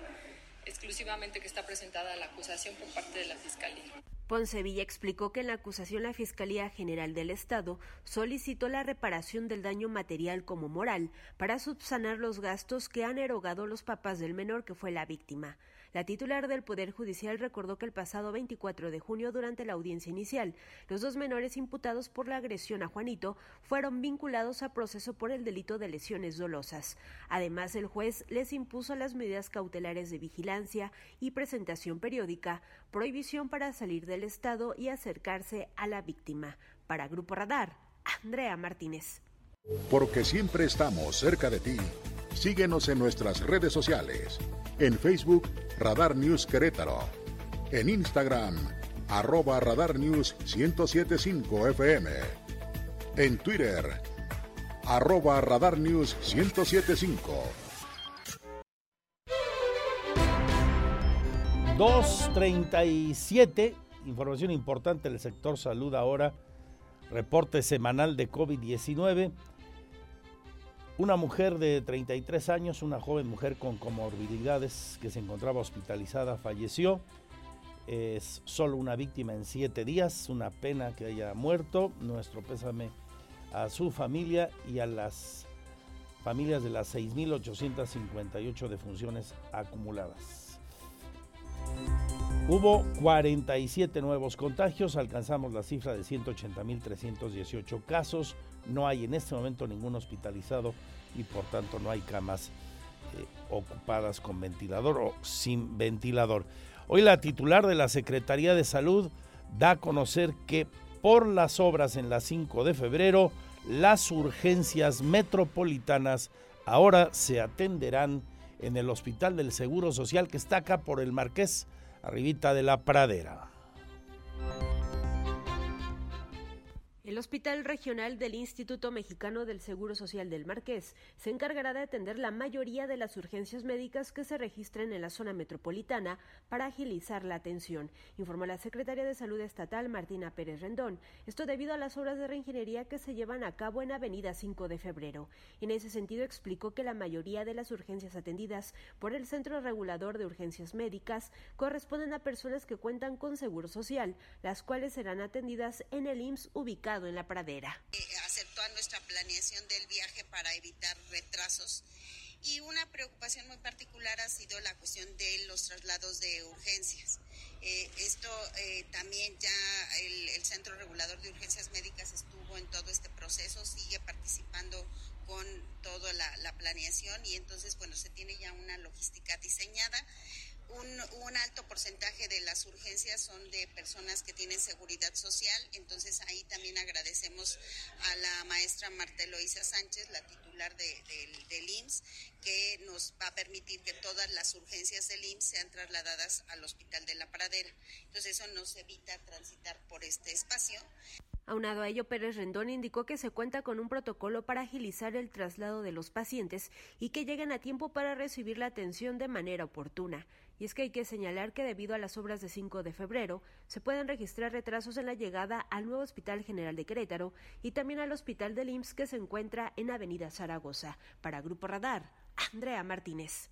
exclusivamente que está presentada la acusación por parte de la Fiscalía. Poncevilla explicó que en la acusación la Fiscalía General del Estado solicitó la reparación del daño material como moral para subsanar los gastos que han erogado los papás del menor que fue la víctima. La titular del Poder Judicial recordó que el pasado 24 de junio, durante la audiencia inicial, los dos menores imputados por la agresión a Juanito fueron vinculados a proceso por el delito de lesiones dolosas. Además, el juez les impuso las medidas cautelares de vigilancia y presentación periódica, prohibición para salir del Estado y acercarse a la víctima. Para Grupo Radar, Andrea Martínez. Porque siempre estamos cerca de ti. Síguenos en nuestras redes sociales. En Facebook, Radar News Querétaro. En Instagram, arroba Radar News 1075 FM. En Twitter, arroba Radar News 1075. 237, información importante del sector salud ahora, reporte semanal de COVID-19. Una mujer de 33 años, una joven mujer con comorbilidades que se encontraba hospitalizada, falleció. Es solo una víctima en siete días, una pena que haya muerto. Nuestro pésame a su familia y a las familias de las 6.858 defunciones acumuladas. Hubo 47 nuevos contagios, alcanzamos la cifra de 180.318 casos, no hay en este momento ningún hospitalizado y por tanto no hay camas eh, ocupadas con ventilador o sin ventilador. Hoy la titular de la Secretaría de Salud da a conocer que por las obras en la 5 de febrero, las urgencias metropolitanas ahora se atenderán en el Hospital del Seguro Social que está acá por el Marqués, arribita de la Pradera. El Hospital Regional del Instituto Mexicano del Seguro Social del Marqués se encargará de atender la mayoría de las urgencias médicas que se registren en la zona metropolitana para agilizar la atención, informó la secretaria de Salud Estatal Martina Pérez Rendón. Esto debido a las obras de reingeniería que se llevan a cabo en Avenida 5 de Febrero. En ese sentido explicó que la mayoría de las urgencias atendidas por el Centro Regulador de Urgencias Médicas corresponden a personas que cuentan con seguro social, las cuales serán atendidas en el IMSS ubicado en la pradera. Eh, hacer toda nuestra planeación del viaje para evitar retrasos. Y una preocupación muy particular ha sido la cuestión de los traslados de urgencias. Eh, esto eh, también ya el, Centro Regulador de Urgencias Médicas estuvo en todo este proceso, sigue participando con toda la, la planeación y entonces, bueno, se tiene ya una logística diseñada un, alto porcentaje de las urgencias son de personas que tienen seguridad social, entonces ahí también agradecemos a la maestra Marta Eloisa Sánchez, la titular de, del IMSS, que nos va a permitir que todas las urgencias del IMSS sean trasladadas al Hospital de la Pradera. Entonces eso nos evita transitar por este espacio. Aunado a ello, Pérez Rendón indicó que se cuenta con un protocolo para agilizar el traslado de los pacientes y que lleguen a tiempo para recibir la atención de manera oportuna. Y es que hay que señalar que debido a las obras de 5 de febrero, se pueden registrar retrasos en la llegada al nuevo Hospital General de Querétaro y también al Hospital del IMSS que se encuentra en Avenida Zaragoza. Para Grupo Radar, Andrea Martínez.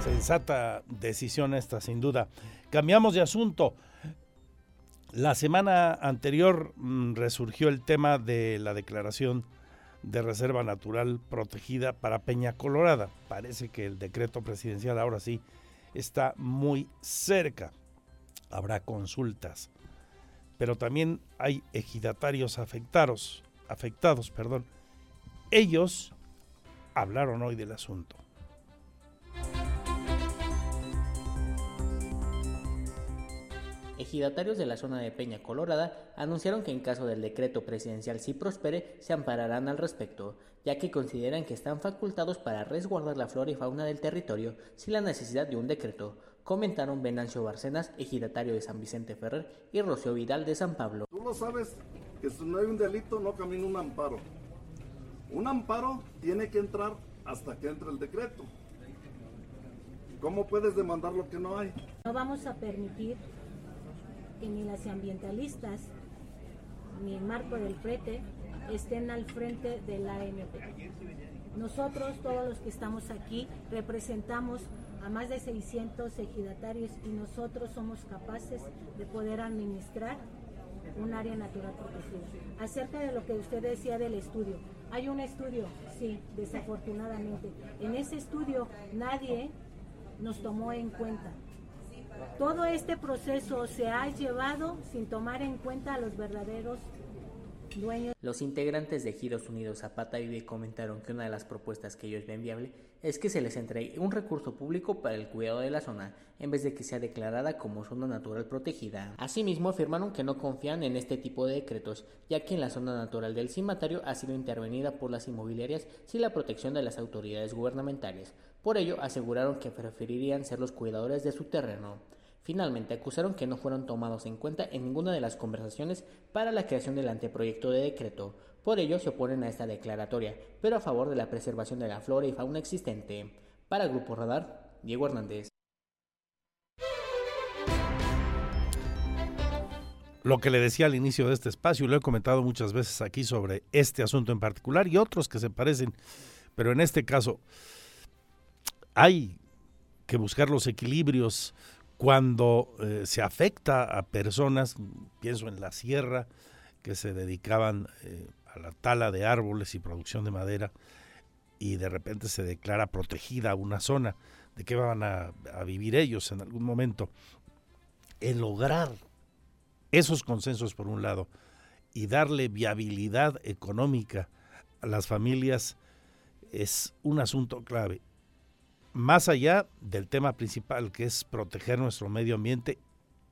Sensata decisión esta, sin duda. Cambiamos de asunto. La semana anterior mm, resurgió el tema de la declaración de reserva natural protegida para Peña Colorada. Parece que el decreto presidencial ahora sí está muy cerca. Habrá consultas. Pero también hay ejidatarios afectados, afectados, perdón. Ellos hablaron hoy del asunto. Ejidatarios de la zona de Peña Colorada anunciaron que en caso del decreto presidencial si prospere, se ampararán al respecto, ya que consideran que están facultados para resguardar la flora y fauna del territorio sin la necesidad de un decreto, comentaron Venancio Barcenas, ejidatario de San Vicente Ferrer, y Rocío Vidal de San Pablo. Tú lo sabes que si no hay un delito no camina un amparo. Un amparo tiene que entrar hasta que entre el decreto. ¿Cómo puedes demandar lo que no hay? No vamos a permitir que ni las ambientalistas ni el marco del frete estén al frente de la AMP. Nosotros, todos los que estamos aquí, representamos a más de 600 ejidatarios y nosotros somos capaces de poder administrar un área natural protegida. Acerca de lo que usted decía del estudio, hay un estudio, sí, desafortunadamente. En ese estudio nadie nos tomó en cuenta. Todo este proceso se ha llevado sin tomar en cuenta a los verdaderos dueños. Los integrantes de Giros Unidos Zapata Vive comentaron que una de las propuestas que ellos ven viable es que se les entregue un recurso público para el cuidado de la zona, en vez de que sea declarada como zona natural protegida. Asimismo, afirmaron que no confían en este tipo de decretos, ya que en la zona natural del cimatario ha sido intervenida por las inmobiliarias sin la protección de las autoridades gubernamentales. Por ello, aseguraron que preferirían ser los cuidadores de su terreno. Finalmente, acusaron que no fueron tomados en cuenta en ninguna de las conversaciones para la creación del anteproyecto de decreto. Por ello, se oponen a esta declaratoria, pero a favor de la preservación de la flora y fauna existente. Para Grupo Radar, Diego Hernández. Lo que le decía al inicio de este espacio, y lo he comentado muchas veces aquí sobre este asunto en particular y otros que se parecen, pero en este caso hay que buscar los equilibrios cuando eh, se afecta a personas, pienso en la sierra, que se dedicaban eh, a la tala de árboles y producción de madera, y de repente se declara protegida una zona, ¿de qué van a, a vivir ellos en algún momento? El lograr esos consensos por un lado y darle viabilidad económica a las familias es un asunto clave. Más allá del tema principal que es proteger nuestro medio ambiente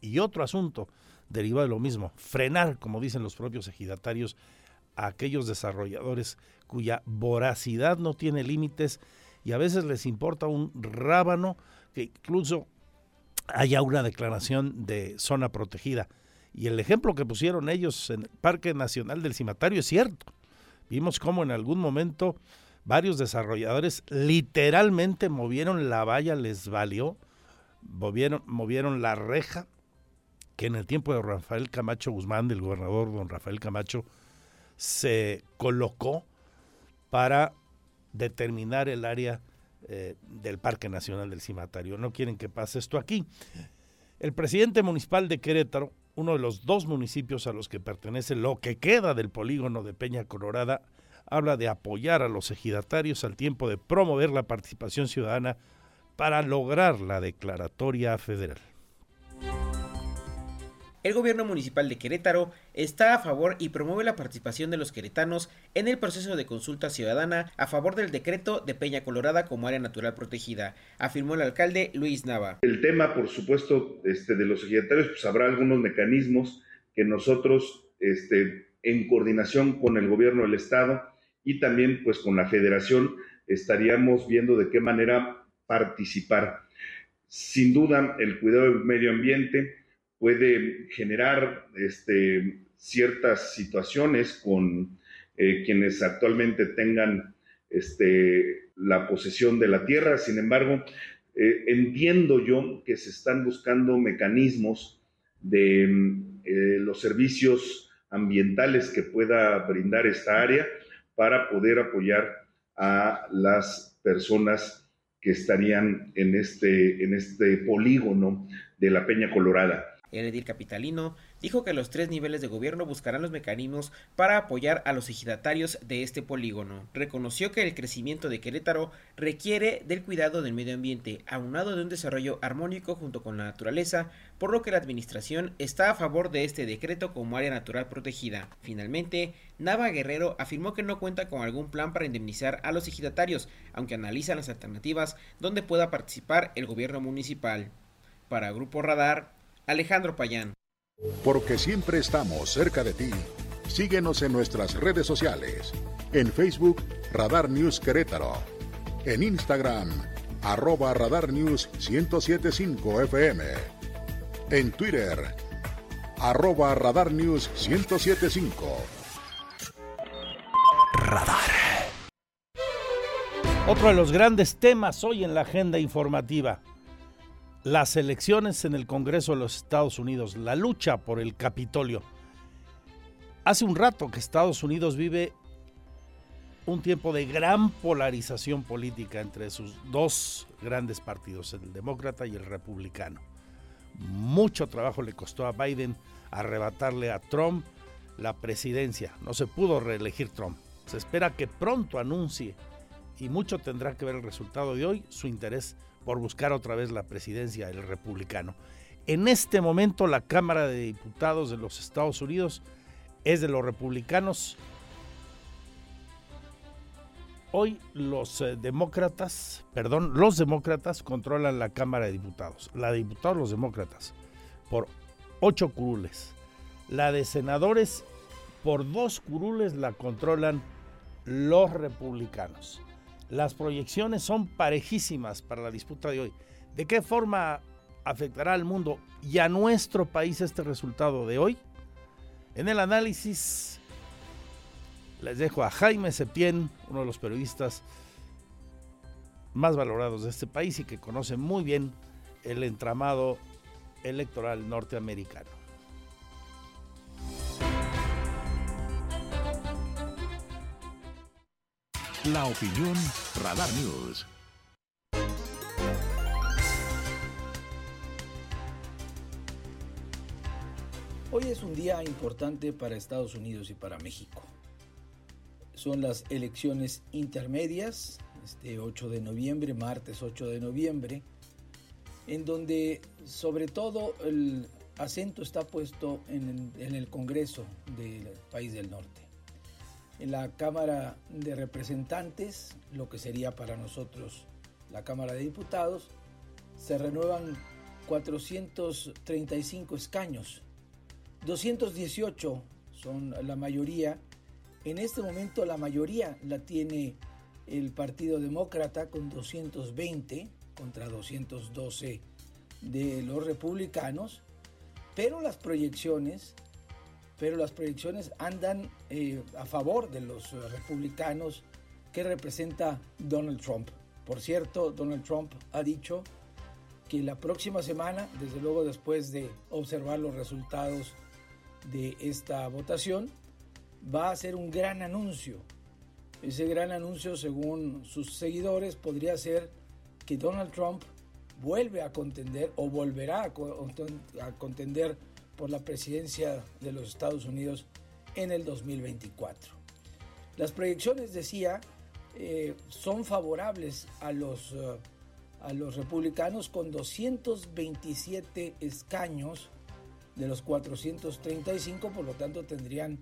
y otro asunto derivado de lo mismo, frenar, como dicen los propios ejidatarios, a aquellos desarrolladores cuya voracidad no tiene límites y a veces les importa un rábano que incluso haya una declaración de zona protegida. Y el ejemplo que pusieron ellos en el Parque Nacional del Cimatario es cierto. Vimos cómo en algún momento varios desarrolladores literalmente movieron la valla, les valió, movieron, movieron la reja, que en el tiempo de Rafael Camacho Guzmán, del gobernador don Rafael Camacho, se colocó para determinar el área eh, del Parque Nacional del Cimatario. No quieren que pase esto aquí. El presidente municipal de Querétaro, uno de los dos municipios a los que pertenece lo que queda del polígono de Peña Colorada, habla de apoyar a los ejidatarios al tiempo de promover la participación ciudadana para lograr la declaratoria federal. El gobierno municipal de Querétaro está a favor y promueve la participación de los queretanos en el proceso de consulta ciudadana a favor del decreto de Peña Colorada como área natural protegida, afirmó el alcalde Luis Nava. El tema, por supuesto, este, de los ejidatarios, pues habrá algunos mecanismos que nosotros, este, en coordinación con el gobierno del estado y también pues con la federación, estaríamos viendo de qué manera participar. Sin duda, el cuidado del medio ambiente, puede generar este, ciertas situaciones con eh, quienes actualmente tengan este, la posesión de la tierra. Sin embargo, eh, entiendo yo que se están buscando mecanismos de eh, los servicios ambientales que pueda brindar esta área para poder apoyar a las personas que estarían en este, en este polígono de la Peña Colorada. El edil capitalino dijo que los tres niveles de gobierno buscarán los mecanismos para apoyar a los ejidatarios de este polígono. Reconoció que el crecimiento de Querétaro requiere del cuidado del medio ambiente, aunado de un desarrollo armónico junto con la naturaleza, por lo que la administración está a favor de este decreto como área natural protegida. Finalmente, Nava Guerrero afirmó que no cuenta con algún plan para indemnizar a los ejidatarios, aunque analizan las alternativas donde pueda participar el gobierno municipal. Para Grupo Radar, Alejandro Payán. Porque siempre estamos cerca de ti. Síguenos en nuestras redes sociales. En Facebook, Radar News Querétaro. En Instagram, arroba Radar News 1075 FM. En Twitter, arroba Radar News 1075. Radar. Otro de los grandes temas hoy en la agenda informativa las elecciones en el Congreso de los Estados Unidos, la lucha por el Capitolio. Hace un rato que Estados Unidos vive un tiempo de gran polarización política entre sus dos grandes partidos, el demócrata y el republicano. Mucho trabajo le costó a Biden arrebatarle a Trump la presidencia. No se pudo reelegir Trump. Se espera que pronto anuncie, y mucho tendrá que ver el resultado de hoy, su interés por buscar otra vez la presidencia del republicano. En este momento la Cámara de Diputados de los Estados Unidos es de los republicanos. Hoy los eh, demócratas, perdón, los demócratas controlan la Cámara de Diputados. La de diputados, los demócratas, por ocho curules. La de senadores, por dos curules la controlan los republicanos. Las proyecciones son parejísimas para la disputa de hoy. ¿De qué forma afectará al mundo y a nuestro país este resultado de hoy? En el análisis les dejo a Jaime Septién, uno de los periodistas más valorados de este país y que conoce muy bien el entramado electoral norteamericano. La opinión Radar News. Hoy es un día importante para Estados Unidos y para México. Son las elecciones intermedias, este 8 de noviembre, martes 8 de noviembre, en donde sobre todo el acento está puesto en el, en el Congreso del país del norte en la Cámara de Representantes, lo que sería para nosotros la Cámara de Diputados, se renuevan 435 escaños. 218 son la mayoría. En este momento la mayoría la tiene el Partido Demócrata con 220 contra 212 de los republicanos, pero las proyecciones pero las proyecciones andan eh, a favor de los eh, republicanos que representa Donald Trump. Por cierto, Donald Trump ha dicho que la próxima semana, desde luego después de observar los resultados de esta votación, va a hacer un gran anuncio. Ese gran anuncio, según sus seguidores, podría ser que Donald Trump vuelve a contender o volverá a contender por la presidencia de los Estados Unidos en el 2024. Las proyecciones, decía, eh, son favorables a los, eh, a los republicanos con 227 escaños de los 435, por lo tanto tendrían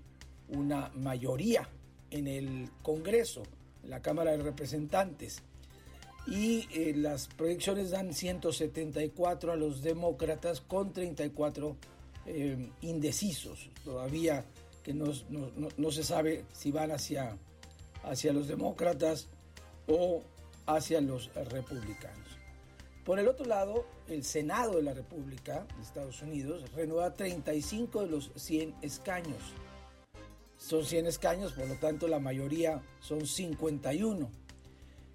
una mayoría en el Congreso, en la Cámara de Representantes. Y eh, las proyecciones dan 174 a los demócratas con 34 eh, indecisos, todavía que no, se sabe si van hacia, hacia los demócratas o hacia los republicanos. Por el otro lado, el Senado de la República de Estados Unidos renueva 35 de los 100 escaños. Son 100 escaños, por lo tanto la mayoría son 51.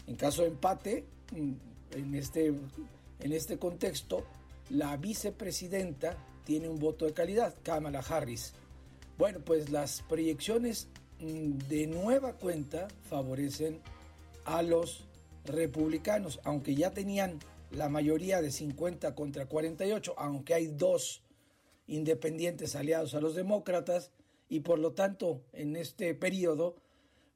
En caso de empate, mm, en este, en este contexto, la vicepresidenta tiene un voto de calidad, Kamala Harris. Bueno, pues las proyecciones mm, de nueva cuenta favorecen a los republicanos, aunque ya tenían la mayoría de 50 contra 48, aunque hay dos independientes aliados a los demócratas y por lo tanto en este periodo,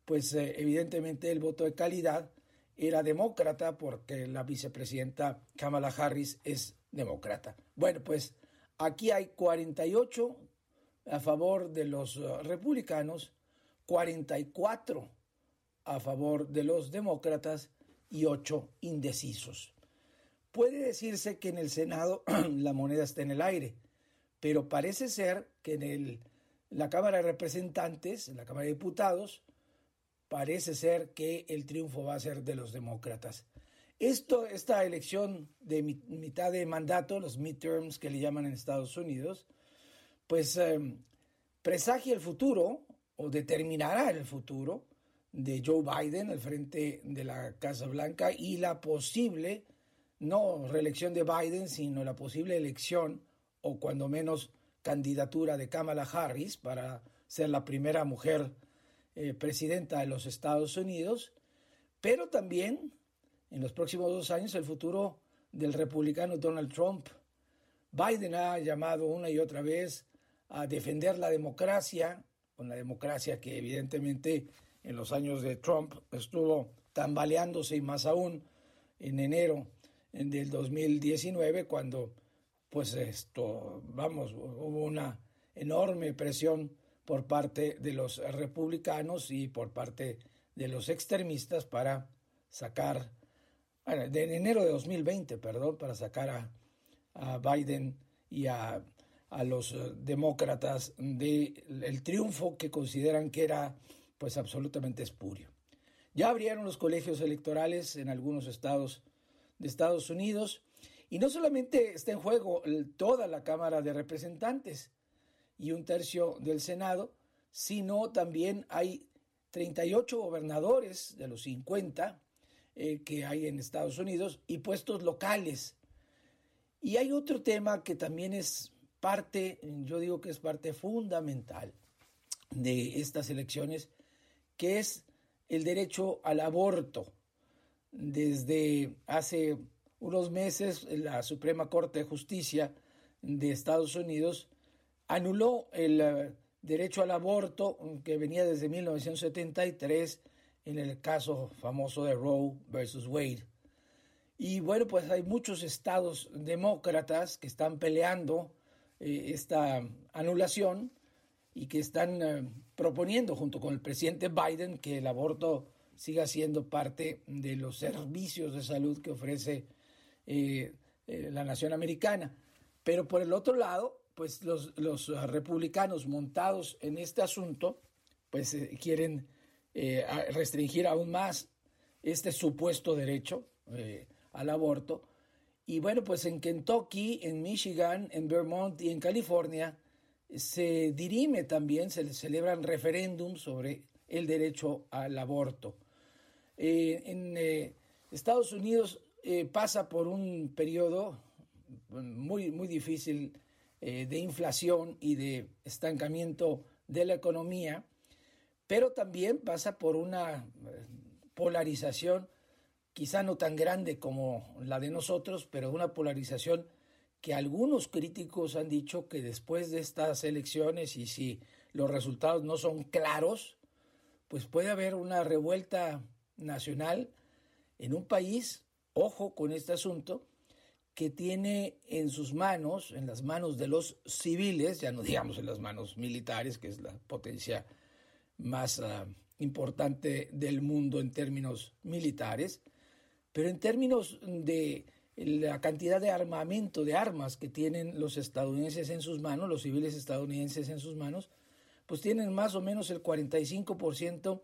pues eh, evidentemente el voto de calidad era demócrata porque la vicepresidenta Kamala Harris es demócrata. Bueno, pues aquí hay 48 a favor de los uh, republicanos, 44 a favor de los demócratas y 8 indecisos. Puede decirse que en el Senado la moneda está en el aire, pero parece ser que en el, la Cámara de Representantes, en la Cámara de Diputados, parece ser que el triunfo va a ser de los demócratas. Esto, esta elección de mitad de mandato, los midterms que le llaman en Estados Unidos, pues eh, presagia el futuro o determinará el futuro de Joe Biden al frente de la Casa Blanca y la posible, no reelección de Biden, sino la posible elección o cuando menos candidatura de Kamala Harris para ser la primera mujer eh, presidenta de los Estados Unidos, pero también en los próximos dos años el futuro del republicano Donald Trump. Biden ha llamado una y otra vez a defender la democracia, una democracia que evidentemente en los años de Trump estuvo tambaleándose y más aún en enero del 2019 cuando pues esto, vamos, hubo una enorme presión por parte de los republicanos y por parte de los extremistas para sacar bueno, de enero de 2020, perdón, para sacar a, Biden y a, los eh, demócratas del triunfo que consideran que era pues absolutamente espurio. Ya abrieron los colegios electorales en algunos estados de Estados Unidos y no solamente está en juego toda la Cámara de Representantes y un tercio del Senado, sino también hay 38 gobernadores de los 50 eh, que hay en Estados Unidos y puestos locales. Y hay otro tema que también es parte, yo digo que es parte fundamental de estas elecciones, que es el derecho al aborto. Desde hace unos meses la Suprema Corte de Justicia de Estados Unidos anuló el eh, derecho al aborto que venía desde 1973 en el caso famoso de Roe versus Wade. Y bueno, pues hay muchos estados demócratas que están peleando eh, esta anulación y que están eh, proponiendo junto con el presidente Biden que el aborto siga siendo parte de los servicios de salud que ofrece eh, la nación americana. Pero por el otro lado, pues los, los republicanos montados en este asunto, pues quieren eh, restringir aún más este supuesto derecho eh, al aborto. Y bueno, pues en Kentucky, en Michigan, en Vermont y en California se dirime también, se celebran referéndums sobre el derecho al aborto. Eh, en Estados Unidos pasa por un periodo muy, muy difícil de inflación y de estancamiento de la economía pero también pasa por una eh, polarización quizá no tan grande como la de nosotros, pero una polarización que algunos críticos han dicho que después de estas elecciones y si los resultados no son claros, pues puede haber una revuelta nacional en un país, ojo con este asunto, que tiene en sus manos, en las manos de los civiles, ya no digamos en las manos militares, que es la potencia más ah, importante del mundo en términos militares, pero en términos de la cantidad de armamento, de armas que tienen los estadounidenses en sus manos, los civiles estadounidenses en sus manos, pues tienen más o menos el 45%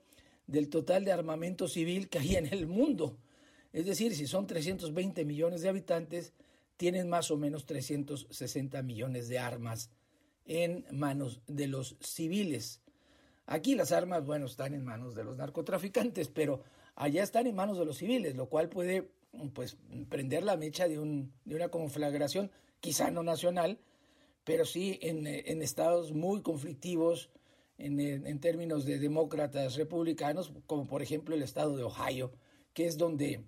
del total de armamento civil que hay en el mundo. Es decir, si son 320 millones de habitantes, tienen más o menos 360 millones de armas en manos de los civiles. Aquí las armas, bueno, están en manos de los narcotraficantes, pero allá están en manos de los civiles, lo cual puede pues prender la mecha de, un, de una conflagración, quizá no nacional, pero sí en, estados muy conflictivos en, términos de demócratas republicanos, como por ejemplo el estado de Ohio, que es donde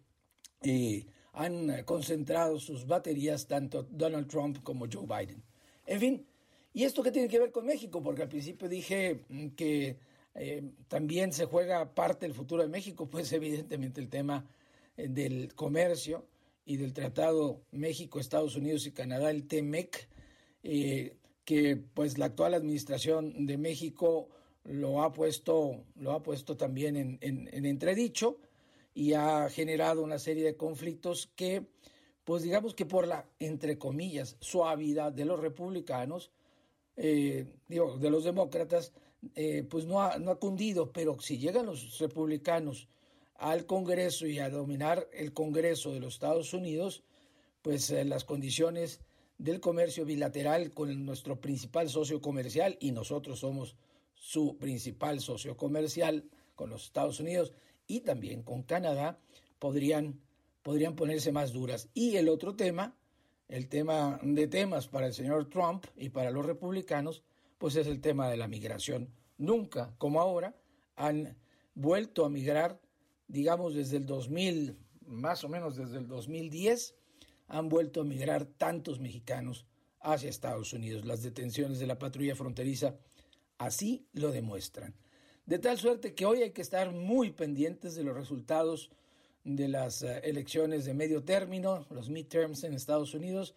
eh, han concentrado sus baterías tanto Donald Trump como Joe Biden. En fin, ¿Y esto qué tiene que ver con México? Porque al principio dije mm, que eh, también se juega parte del futuro de México, pues evidentemente el tema eh, del comercio y del Tratado México, Estados Unidos y Canadá, el TEMEC, eh, que pues la actual administración de México lo ha puesto, lo ha puesto también en, en entredicho y ha generado una serie de conflictos que, pues digamos que por la, entre comillas, suavidad de los republicanos, eh, de los demócratas, eh, pues no ha, no ha cundido, pero si llegan los republicanos al Congreso y a dominar el Congreso de los Estados Unidos, pues eh, las condiciones del comercio bilateral con nuestro principal socio comercial, y nosotros somos su principal socio comercial con los Estados Unidos y también con Canadá, podrían, podrían ponerse más duras. Y el otro tema el tema de temas para el señor Trump y para los republicanos, pues es el tema de la migración. Nunca, como ahora, han vuelto a migrar, digamos, desde el 2000, más o menos desde el 2010, han vuelto a migrar tantos mexicanos hacia Estados Unidos. Las detenciones de la patrulla fronteriza así lo demuestran. De tal suerte que hoy hay que estar muy pendientes de los resultados de las eh, elecciones de medio término, los midterms en Estados Unidos,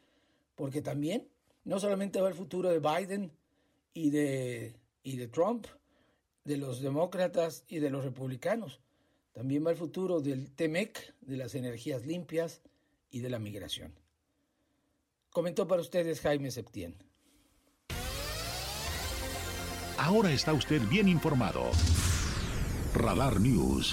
porque también no solamente va el futuro de Biden y de, y de Trump, de los demócratas y de los republicanos, también va el futuro del TEMEC, de las energías limpias y de la migración. Comentó para ustedes Jaime Septién. Ahora está usted bien informado. Radar News